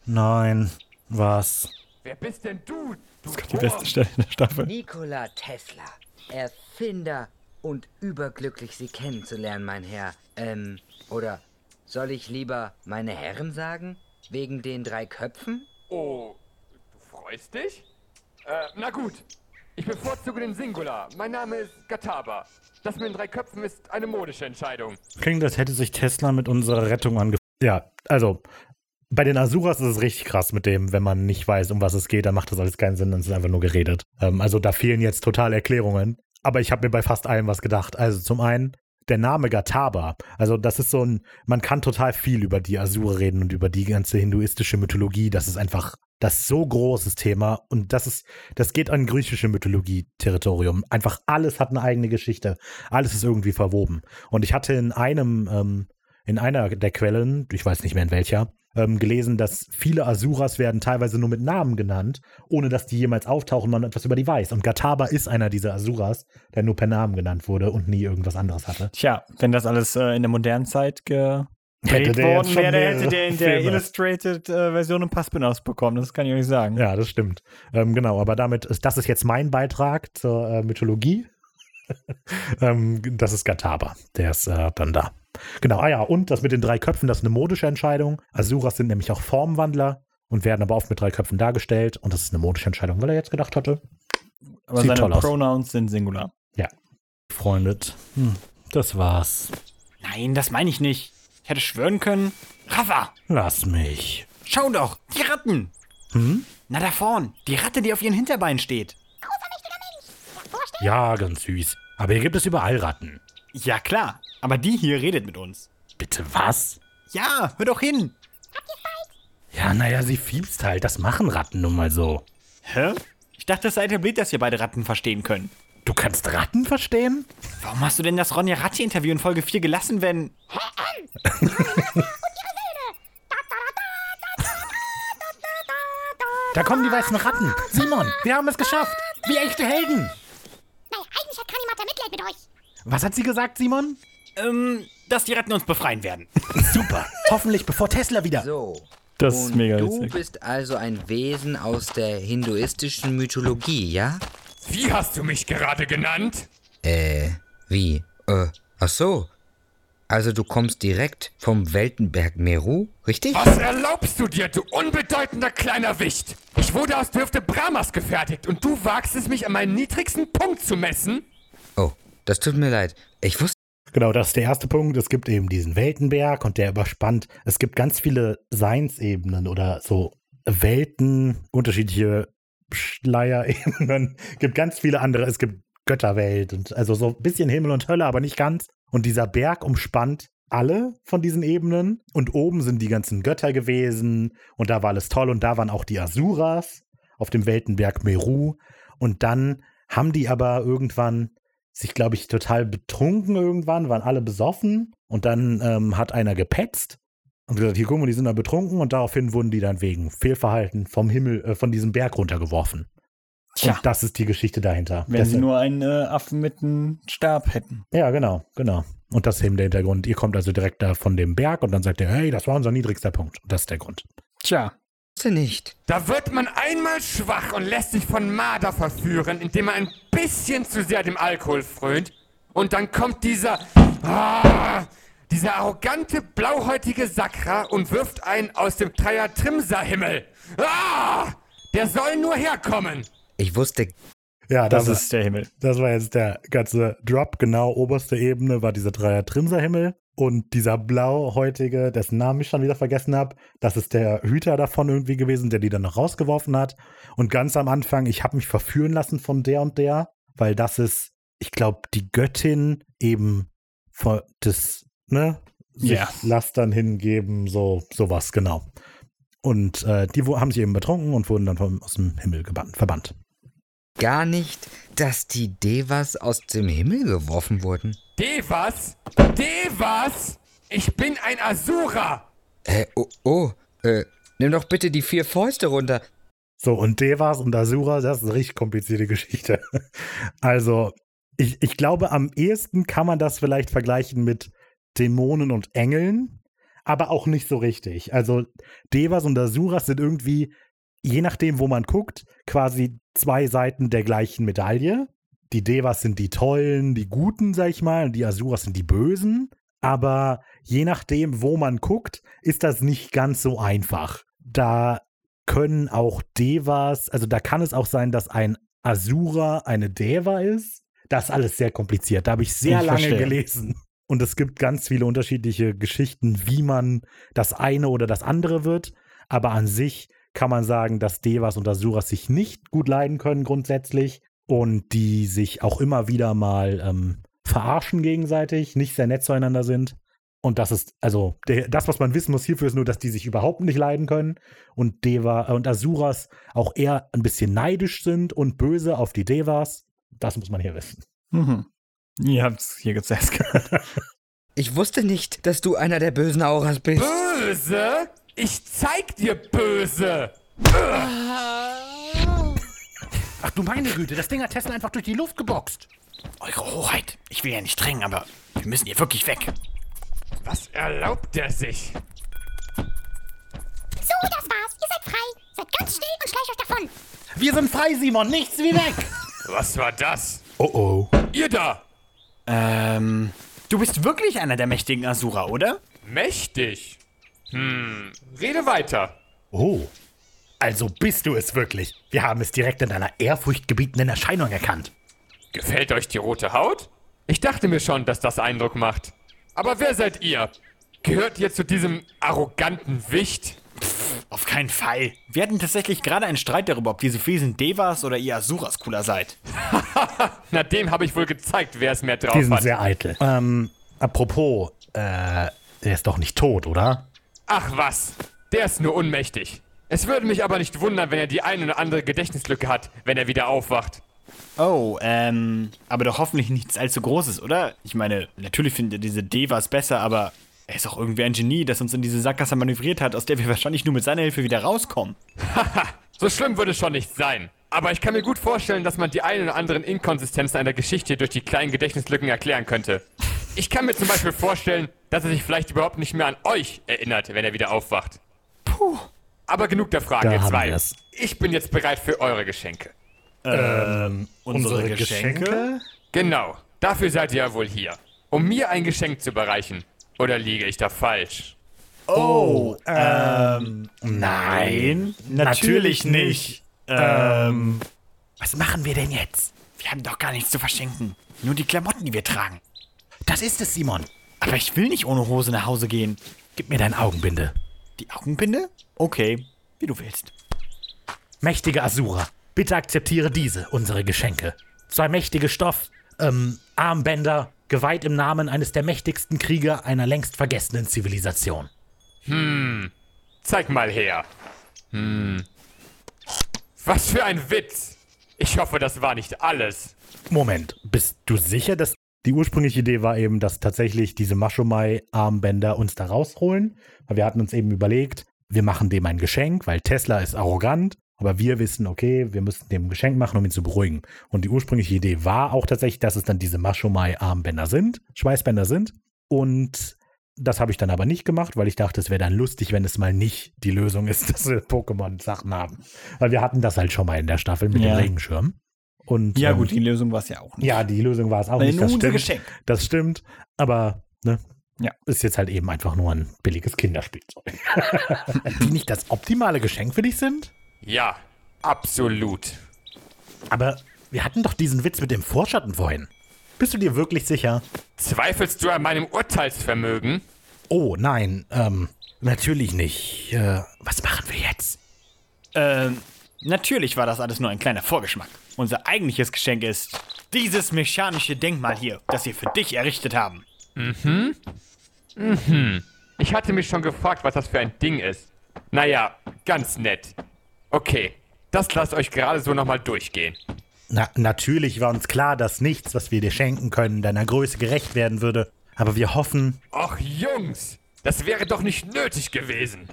Nein, was? Wer bist denn du? Du Die beste Stelle in der Staffel. Nikola Tesla, Erfinder und überglücklich, Sie kennenzulernen, mein Herr. Ähm, oder soll ich lieber meine Herren sagen? Wegen den drei Köpfen? Oh, du freust dich? Äh, na gut. Ich bevorzuge den Singular. Mein Name ist Gataba. Das mit den drei Köpfen ist eine modische Entscheidung. Klingt, als hätte sich Tesla mit unserer Rettung angefangen. Ja, also bei den Asuras ist es richtig krass mit dem, wenn man nicht weiß, um was es geht, dann macht das alles keinen Sinn, dann ist es einfach nur geredet. Ähm, also da fehlen jetzt total Erklärungen. Aber ich habe mir bei fast allem was gedacht. Also zum einen der Name Gataba. Also das ist so ein, man kann total viel über die Asura reden und über die ganze hinduistische Mythologie. Das ist einfach das so großes Thema und das ist, das geht an griechische Mythologie-Territorium. Einfach alles hat eine eigene Geschichte. Alles ist irgendwie verwoben. Und ich hatte in einem, ähm, in einer der Quellen, ich weiß nicht mehr in welcher, ähm, gelesen, dass viele Asuras werden teilweise nur mit Namen genannt, ohne dass die jemals auftauchen und man etwas über die weiß. Und Gataba ist einer dieser Asuras, der nur per Namen genannt wurde und nie irgendwas anderes hatte. Tja, wenn das alles äh, in der modernen Zeit ge Hätte der worden wäre, hätte der in der. Illustrated-Version einen Passbinaus bekommen. Das kann ich euch sagen. Ja, das stimmt. Ähm, genau, aber damit ist das ist jetzt mein Beitrag zur äh, Mythologie. ähm, das ist Gataba. Der ist äh, dann da. Genau, ah ja, und das mit den drei Köpfen, das ist eine modische Entscheidung. Asuras sind nämlich auch Formwandler und werden aber oft mit drei Köpfen dargestellt. Und das ist eine modische Entscheidung, weil er jetzt gedacht hatte, Aber Sieht seine toll aus. Pronouns sind Singular. Freundet, hm, das war's. Nein, das meine ich nicht. Ich hätte schwören können. Rafa, Lass mich. schau doch, die Ratten. Hm? Na da vorn, die Ratte, die auf ihren Hinterbeinen steht. Ja, ganz süß. Aber hier gibt es überall Ratten. Ja klar, aber die hier redet mit uns. Bitte was? Ja, hör doch hin. Ja, naja, sie fiebst halt. Das machen Ratten nun mal so. Hä? Ich dachte, es sei etabliert, dass wir beide Ratten verstehen können. Du kannst Ratten verstehen? Warum hast du denn das Ronja Ratti-Interview in Folge 4 gelassen, wenn... Da kommen die weißen Ratten. Simon, wir haben es geschafft. Wie echte Helden. Naja, eigentlich hat Kanimata Mitleid mit euch. Was hat sie gesagt, Simon? Ähm, dass die Ratten uns befreien werden. Super. Hoffentlich bevor Tesla wieder. So. Das ist mega du witzig. bist also ein Wesen aus der hinduistischen Mythologie, ja? Wie hast du mich gerade genannt? Äh, wie? Äh, ach so. Also du kommst direkt vom Weltenberg Meru, richtig? Was erlaubst du dir, du unbedeutender kleiner Wicht? Ich wurde aus Dürfte Brahmas gefertigt und du wagst es, mich an meinen niedrigsten Punkt zu messen? Oh, das tut mir leid. Ich wusste Genau, das ist der erste Punkt. Es gibt eben diesen Weltenberg und der überspannt. Es gibt ganz viele Seinsebenen oder so Welten, unterschiedliche Schleierebenen. Es gibt ganz viele andere. Es gibt Götterwelt und also so ein bisschen Himmel und Hölle, aber nicht ganz. Und dieser Berg umspannt alle von diesen Ebenen. Und oben sind die ganzen Götter gewesen und da war alles toll und da waren auch die Asuras auf dem Weltenberg Meru. Und dann haben die aber irgendwann sich, glaube ich, total betrunken irgendwann, waren alle besoffen und dann ähm, hat einer gepetzt und gesagt, hier guck mal, die sind da betrunken und daraufhin wurden die dann wegen Fehlverhalten vom Himmel, äh, von diesem Berg runtergeworfen. Tja. Und das ist die Geschichte dahinter. Wenn sie Deshalb- nur einen äh, Affen mit einem Stab hätten. ja, genau, genau. Und das ist eben der Hintergrund. Ihr kommt also direkt da von dem Berg und dann sagt ihr, hey, das war unser niedrigster Punkt. Und das ist der Grund. Tja, nicht. Da wird man einmal schwach und lässt sich von Marder verführen, indem man ein bisschen zu sehr dem Alkohol frönt. Und dann kommt dieser. Ah, dieser arrogante, blauhäutige Sakra und wirft einen aus dem Trimsa-Himmel. Ah! Der soll nur herkommen! Ich wusste Ja, das das, ist der Himmel. das war jetzt der ganze Drop. Genau, oberste Ebene war dieser Dreier-Trimser-Himmel. Und dieser blauhäutige, dessen Namen ich schon wieder vergessen habe, das ist der Hüter davon irgendwie gewesen, der die dann noch rausgeworfen hat. Und ganz am Anfang, ich habe mich verführen lassen von der und der, weil das ist, ich glaube, die Göttin eben von des, ne, sich Ja. Lastern hingeben, so sowas, genau. Und äh, die haben sich eben betrunken und wurden dann vom, aus dem Himmel gebannt, verbannt. Gar nicht, dass die Devas aus dem Himmel geworfen wurden. Devas? Devas? Ich bin ein Asura! Äh, oh, oh, äh, nimm doch bitte die vier Fäuste runter. So, und Devas und Asura, das ist eine richtig komplizierte Geschichte. Also, ich, ich glaube, am ehesten kann man das vielleicht vergleichen mit Dämonen und Engeln, aber auch nicht so richtig. Also, Devas und Asuras sind irgendwie, je nachdem, wo man guckt, quasi zwei Seiten der gleichen Medaille. Die Devas sind die Tollen, die Guten, sag ich mal, und die Asuras sind die Bösen. Aber je nachdem, wo man guckt, ist das nicht ganz so einfach. Da können auch Devas, also da kann es auch sein, dass ein Asura eine Deva ist. Das ist alles sehr kompliziert. Da habe ich sehr Ich lange verstehe. gelesen. Und es gibt ganz viele unterschiedliche Geschichten, wie man das eine oder das andere wird. Aber an sich kann man sagen, dass Devas und Asuras sich nicht gut leiden können grundsätzlich und die sich auch immer wieder mal ähm, verarschen gegenseitig, nicht sehr nett zueinander sind. Und das ist, also, der, das, was man wissen muss hierfür, ist nur, dass die sich überhaupt nicht leiden können und Deva äh, und Asuras auch eher ein bisschen neidisch sind und böse auf die Devas. Das muss man hier wissen. Mhm. Ihr habt's hier gesetzt gehört. Ich wusste nicht, dass du einer der bösen Auras bist. Böse? Ich zeig dir böse! Ach du meine Güte, das Ding hat Tesla einfach durch die Luft geboxt. Eure Hoheit, ich will ja nicht drängen, aber wir müssen hier wirklich weg. Was erlaubt er sich? So, das war's. Ihr seid frei. Seid ganz still und schleicht euch davon. Wir sind frei, Simon, nichts wie weg. Was war das? Oh oh. Ihr da! Ähm, du bist wirklich einer der mächtigen Asura, oder? Mächtig. Hm, rede weiter. Oh. Also bist du es wirklich. Wir haben es direkt in deiner ehrfurchtgebietenden Erscheinung erkannt. Gefällt euch die rote Haut? Ich dachte mir schon, dass das Eindruck macht. Aber wer seid ihr? Gehört ihr zu diesem arroganten Wicht? Auf keinen Fall. Wir hatten tatsächlich gerade einen Streit darüber, ob diese fiesen Devas oder ihr Asuras cooler seid. Na, dem habe ich wohl gezeigt, wer es mehr drauf Die sind hat. sehr eitel. Ähm, apropos, äh, der ist doch nicht tot, oder? Ach was, der ist nur unmächtig. Es würde mich aber nicht wundern, wenn er die eine oder andere Gedächtnislücke hat, wenn er wieder aufwacht. Oh, ähm, aber doch hoffentlich nichts allzu Großes, oder? Ich meine, natürlich finden wir diese Devas besser, aber er ist auch irgendwie ein Genie, das uns in diese Sackgasse manövriert hat, aus der wir wahrscheinlich nur mit seiner Hilfe wieder rauskommen. So schlimm würde es schon nicht sein. Aber ich kann mir gut vorstellen, dass man die ein oder anderen Inkonsistenzen einer Geschichte durch die kleinen Gedächtnislücken erklären könnte. Ich kann mir zum Beispiel vorstellen, dass er sich vielleicht überhaupt nicht mehr an euch erinnert, wenn er wieder aufwacht. Puh. Aber genug der Frage, Da zwei. wir's. Ich bin jetzt bereit für eure Geschenke. Ähm, unsere Geschenke? Genau, dafür seid ihr ja wohl hier. Um mir ein Geschenk zu bereichen. Oder liege ich da falsch? Oh, ähm, nein, natürlich nicht. Ähm, Was machen wir denn jetzt? wir haben doch gar nichts zu verschenken. Nur die Klamotten, die wir tragen. Das ist es, Simon. Aber ich will nicht ohne Hose nach Hause gehen. Gib mir dein Augenbinde. Die Augenbinde? Okay, wie du willst. Mächtige Asura, bitte akzeptiere diese, unsere Geschenke. Zwei mächtige Stoff, ähm, Armbänder, geweiht im Namen eines der mächtigsten Krieger einer längst vergessenen Zivilisation. Zeig mal her. Hm. Was für ein Witz. Ich hoffe, das war nicht alles. Moment, bist du sicher, dass die ursprüngliche Idee war eben, dass tatsächlich diese Maschomai-Armbänder uns da rausholen? Weil wir hatten uns eben überlegt, wir machen dem ein Geschenk, weil Tesla ist arrogant, aber wir wissen, okay, wir müssen dem ein Geschenk machen, um ihn zu beruhigen. Und die ursprüngliche Idee war auch tatsächlich, dass es dann diese Maschomai-Armbänder sind, Schweißbänder sind. Und das habe ich dann aber nicht gemacht, weil ich dachte, es wäre dann lustig, wenn es mal nicht die Lösung ist, dass wir Pokémon-Sachen haben. Weil wir hatten das halt schon mal in der Staffel mit Ja. dem Regenschirm. Und, Ja, ähm, gut, die Lösung war es ja auch nicht. ja, die Lösung war es auch Weil nicht. nur Das unser stimmt. Geschenk. Das stimmt. Aber, ne? Ja. Ist jetzt halt eben einfach nur ein billiges Kinderspielzeug. die nicht das optimale Geschenk für dich sind? Ja, absolut. Aber wir hatten doch diesen Witz mit dem Vorschatten vorhin. Bist du dir wirklich sicher? Zweifelst du an meinem Urteilsvermögen? Oh, nein, ähm, natürlich nicht. Äh, was machen wir jetzt? Ähm, natürlich war das alles nur ein kleiner Vorgeschmack. Unser eigentliches Geschenk ist dieses mechanische Denkmal hier, das wir für dich errichtet haben. Ich hatte mich schon gefragt, was das für ein Ding ist. Naja, ganz nett. Okay, das lasst euch gerade so nochmal durchgehen. Na, natürlich war uns klar, dass nichts, was wir dir schenken können, deiner Größe gerecht werden würde. Aber wir hoffen. Och Jungs, das wäre doch nicht nötig gewesen.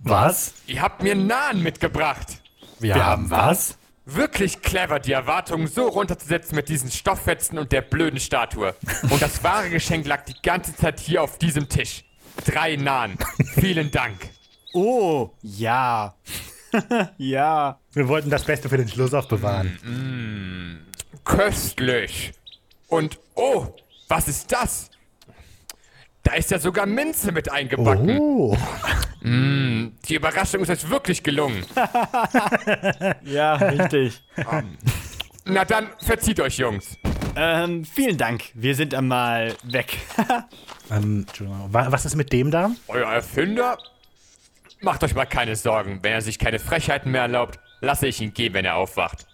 Was? Ihr habt mir Nahen mitgebracht. Wir, haben was? Wirklich clever, die Erwartungen so runterzusetzen mit diesen Stofffetzen und der blöden Statue. Und das wahre Geschenk lag die ganze Zeit hier auf diesem Tisch. Drei Nahen. Vielen Dank. Oh, ja. ja. Wir wollten das Beste für den Schluss aufbewahren. Köstlich. Und oh, was ist das? Da ist ja sogar Minze mit eingebacken. Oh. Die Überraschung ist euch wirklich gelungen. Ja, richtig. Na dann, verzieht euch, Jungs. ähm, vielen Dank. Wir sind einmal weg. Ähm, was ist mit dem da? Euer Erfinder? Macht euch mal keine Sorgen. Wenn er sich keine Frechheiten mehr erlaubt, lasse ich ihn gehen, wenn er aufwacht.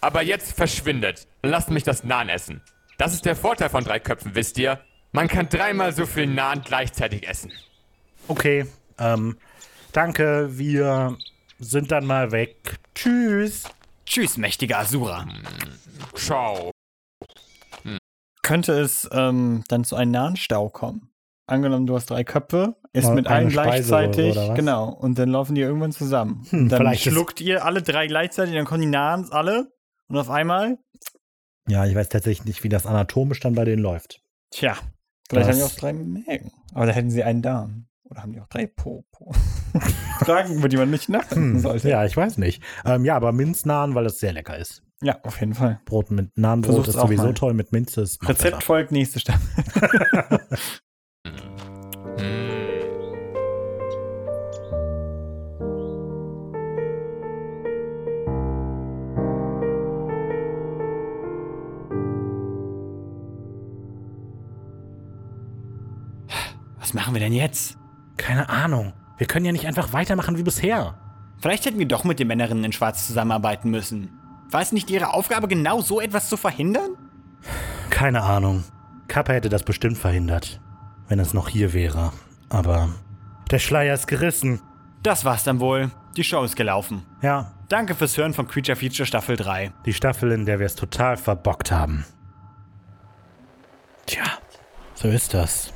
Aber jetzt verschwindet. Lasst mich das Nahen essen. Das ist der Vorteil von drei Köpfen, wisst ihr? Man kann dreimal so viel Nahen gleichzeitig essen. Okay, ähm, danke, wir sind dann mal weg. Tschüss. Tschüss, mächtiger Asura. Ciao. Könnte es ähm, dann zu einem nahen Stau kommen? angenommen, du hast drei Köpfe, ist mit allen Speise gleichzeitig, oder was? genau, und dann laufen die irgendwann zusammen. Hm, dann vielleicht ist- schluckt ihr alle drei gleichzeitig, dann kommen die nahen alle und auf einmal, Ja, ich weiß tatsächlich nicht, wie das anatomisch dann bei denen läuft. tja, vielleicht Das- haben die auch drei Mägen. Aber da hätten sie einen Darm. Oder haben die auch drei Popo? Fragen, über die man nicht nachdenken Hm, sollte. ja, ich weiß nicht. Ähm, ja, aber Minznahn, weil es sehr lecker ist. Ja, auf jeden Fall. Brot mit Nahenbrot ist sowieso mal. toll, mit Minze ist Rezept besser. folgt nächste Staffel. Was machen wir denn jetzt? Keine Ahnung. Wir können ja nicht einfach weitermachen wie bisher. Vielleicht hätten wir doch mit den Männerinnen in Schwarz zusammenarbeiten müssen. War es nicht ihre Aufgabe, genau so etwas zu verhindern? Keine Ahnung. Kappa hätte das bestimmt verhindert, wenn es noch hier wäre. Aber der Schleier ist gerissen. Das war's dann wohl. Die Show ist gelaufen. Ja, Danke fürs Hören von Creature Feature Staffel 3. die Staffel, in der wir es total verbockt haben. Tja, so ist das.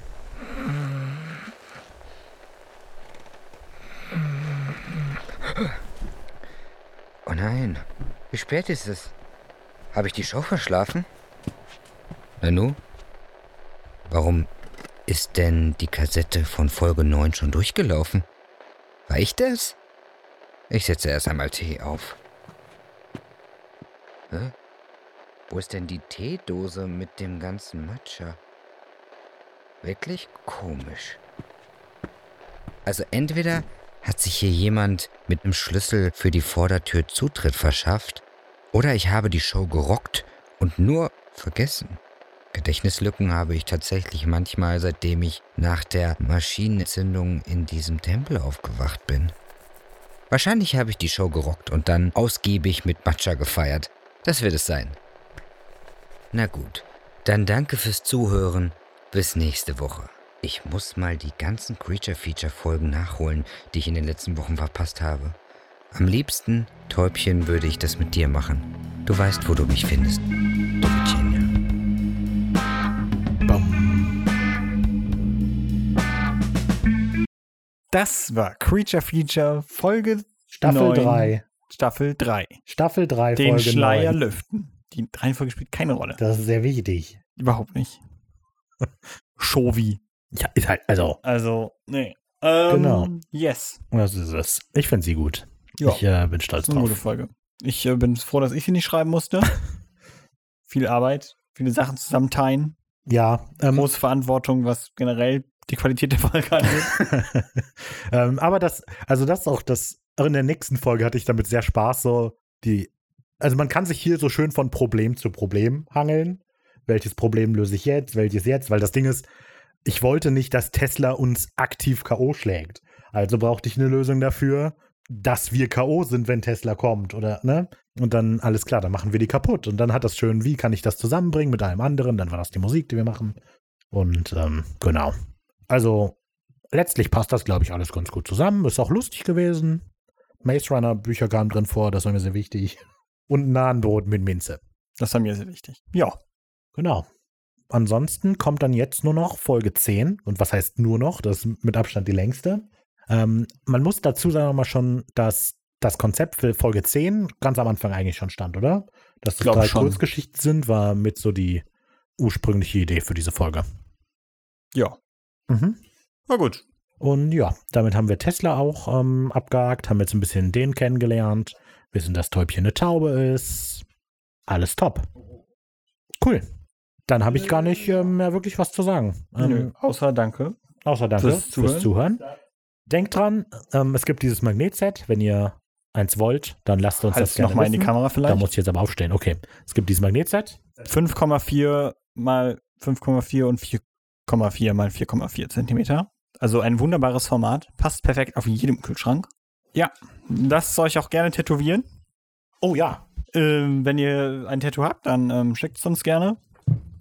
Oh nein, wie spät ist es? Habe ich die Show verschlafen? Nanu? Warum ist denn die Kassette von Folge 9 schon durchgelaufen? War ich das? Ich setze erst einmal Tee auf. Hä? Wo ist denn die Teedose mit dem ganzen Matcha? Wirklich komisch. Also entweder hat sich hier jemand mit einem Schlüssel für die Vordertür Zutritt verschafft, oder ich habe die Show gerockt und nur vergessen. Gedächtnislücken habe ich tatsächlich manchmal, seitdem ich nach der Maschinenentzündung in diesem Tempel aufgewacht bin. Wahrscheinlich habe ich die Show gerockt und dann ausgiebig mit Matcha gefeiert. Das wird es sein. Na gut, dann danke fürs Zuhören. Bis nächste Woche. Ich muss mal die ganzen Creature Feature Folgen nachholen, die ich in den letzten Wochen verpasst habe. Am liebsten, Täubchen, würde ich das mit dir machen. Du weißt, wo du mich findest. Du Virginia. Das war Creature Feature Folge Staffel 9, 3. Staffel 3. Staffel 3, Den Folge Schleier 9. lüften. Die Reihenfolge spielt keine Rolle. Das ist sehr wichtig. Überhaupt nicht. Shovi. Ja, ist halt, also, Also, nee. Ähm, Genau. Yes. das ist es. Ich finde sie gut. Ja. Ich äh, bin stolz Das ist eine gute drauf. Folge. Ich äh, bin froh, dass ich sie nicht schreiben musste. Viel Arbeit, viele Sachen zusammenteilen, Ja, ähm, große Verantwortung, was generell die Qualität der Folge angeht. ähm, aber das, also das auch das, auch in der nächsten Folge hatte ich damit sehr Spaß, so die, also man kann sich hier so schön von Problem zu Problem hangeln. Welches Problem löse ich jetzt, welches jetzt, weil das Ding ist, ich wollte nicht, dass Tesla uns aktiv K.O. schlägt. Also brauchte ich eine Lösung dafür, dass wir K.O. sind, wenn Tesla kommt, oder, ne? Und dann, alles klar, dann machen wir die kaputt. Und dann hat das schön, wie kann ich das zusammenbringen mit einem anderen? Dann war das die Musik, die wir machen. Und ähm, genau. Also, letztlich passt das, glaube ich, alles ganz gut zusammen. Ist auch lustig gewesen. Maze Runner Bücher kamen drin vor, das war mir sehr wichtig. Und Nahenbrot mit Minze. Das war mir sehr wichtig. Ja. Genau. Ansonsten kommt dann jetzt nur noch Folge 10. Und was heißt nur noch? Das ist mit Abstand die längste. Ähm, man muss dazu sagen mal schon, dass das Konzept für Folge 10 ganz am Anfang eigentlich schon stand, oder? Dass das Glaub drei schon. Kurzgeschichten sind, war mit so die ursprüngliche Idee für diese Folge. Ja. Mhm. Na gut. Und ja, damit haben wir Tesla auch ähm, abgehakt, haben jetzt ein bisschen den kennengelernt, wissen, dass Täubchen eine Taube ist. Alles top. Cool. Dann habe ich gar nicht ähm, mehr wirklich was zu sagen. Ähm, Nö, außer danke. Außer danke Fürs fürs Zuhören. Denkt dran, ähm, es gibt dieses Magnetset. Wenn ihr eins wollt, dann lasst uns das Halt's gerne noch mal in die wissen. Kamera Da vielleicht. muss ich jetzt aber aufstehen. Okay, es gibt dieses Magnetset. 5,4 mal 5,4 und 4,4 mal 4,4 Zentimeter. Also ein wunderbares Format. Passt perfekt auf jedem Kühlschrank. Ja, lasst euch auch gerne tätowieren. Oh ja. Ähm, wenn ihr ein Tattoo habt, dann ähm, schickt es uns gerne.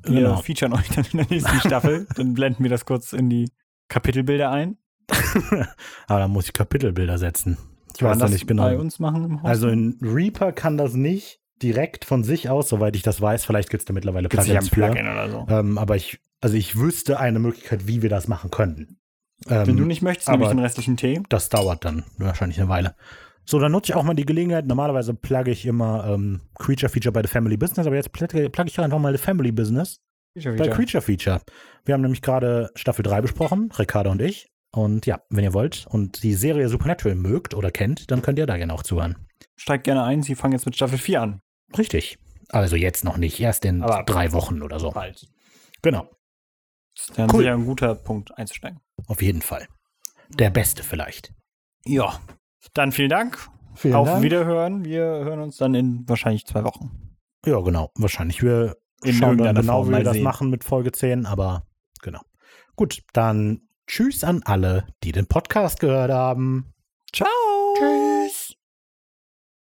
Wir Genau. featuren euch dann in der nächsten Staffel. Dann blenden wir das kurz in die Kapitelbilder ein. Aber da muss ich Kapitelbilder setzen. Ich Kann weiß das nicht genau. bei uns machen im? Also in Reaper kann das nicht direkt von sich aus, soweit ich das weiß. Vielleicht gibt es da mittlerweile Gibt's Plugins. Plugin oder so. Ähm, aber ich, Also ich wüsste eine Möglichkeit, wie wir das machen könnten. Wenn Ähm, du nicht möchtest, nehme ich den restlichen Tee. das dauert dann wahrscheinlich eine Weile. So, dann nutze ich auch mal die Gelegenheit. Normalerweise plugge ich immer ähm, Creature Feature bei The Family Business, aber jetzt plugge plugge ich einfach mal The Family Business bei Creature Feature. Wir haben nämlich gerade Staffel 3 besprochen, Ricardo und ich. Und ja, wenn ihr wollt und die Serie Supernatural mögt oder kennt, dann könnt ihr da gerne auch zuhören. Steigt gerne ein, sie fangen jetzt mit Staffel 4 an. Richtig. Also jetzt noch nicht, erst in Aber- drei Wochen oder so. Bald. Genau, Das ist dann Cool. sicher ein guter Punkt einzusteigen. auf jeden Fall. Der beste vielleicht. Ja. Dann vielen Dank. Vielen Auf Wiederhören. Wir hören uns dann in wahrscheinlich zwei Wochen. Ja, genau. Wahrscheinlich. Wir In schauen dann genau, Form wie wir mal das sehen. machen mit Folge 10, aber genau. Gut, dann tschüss an alle, die den Podcast gehört haben. Ciao. Tschüss.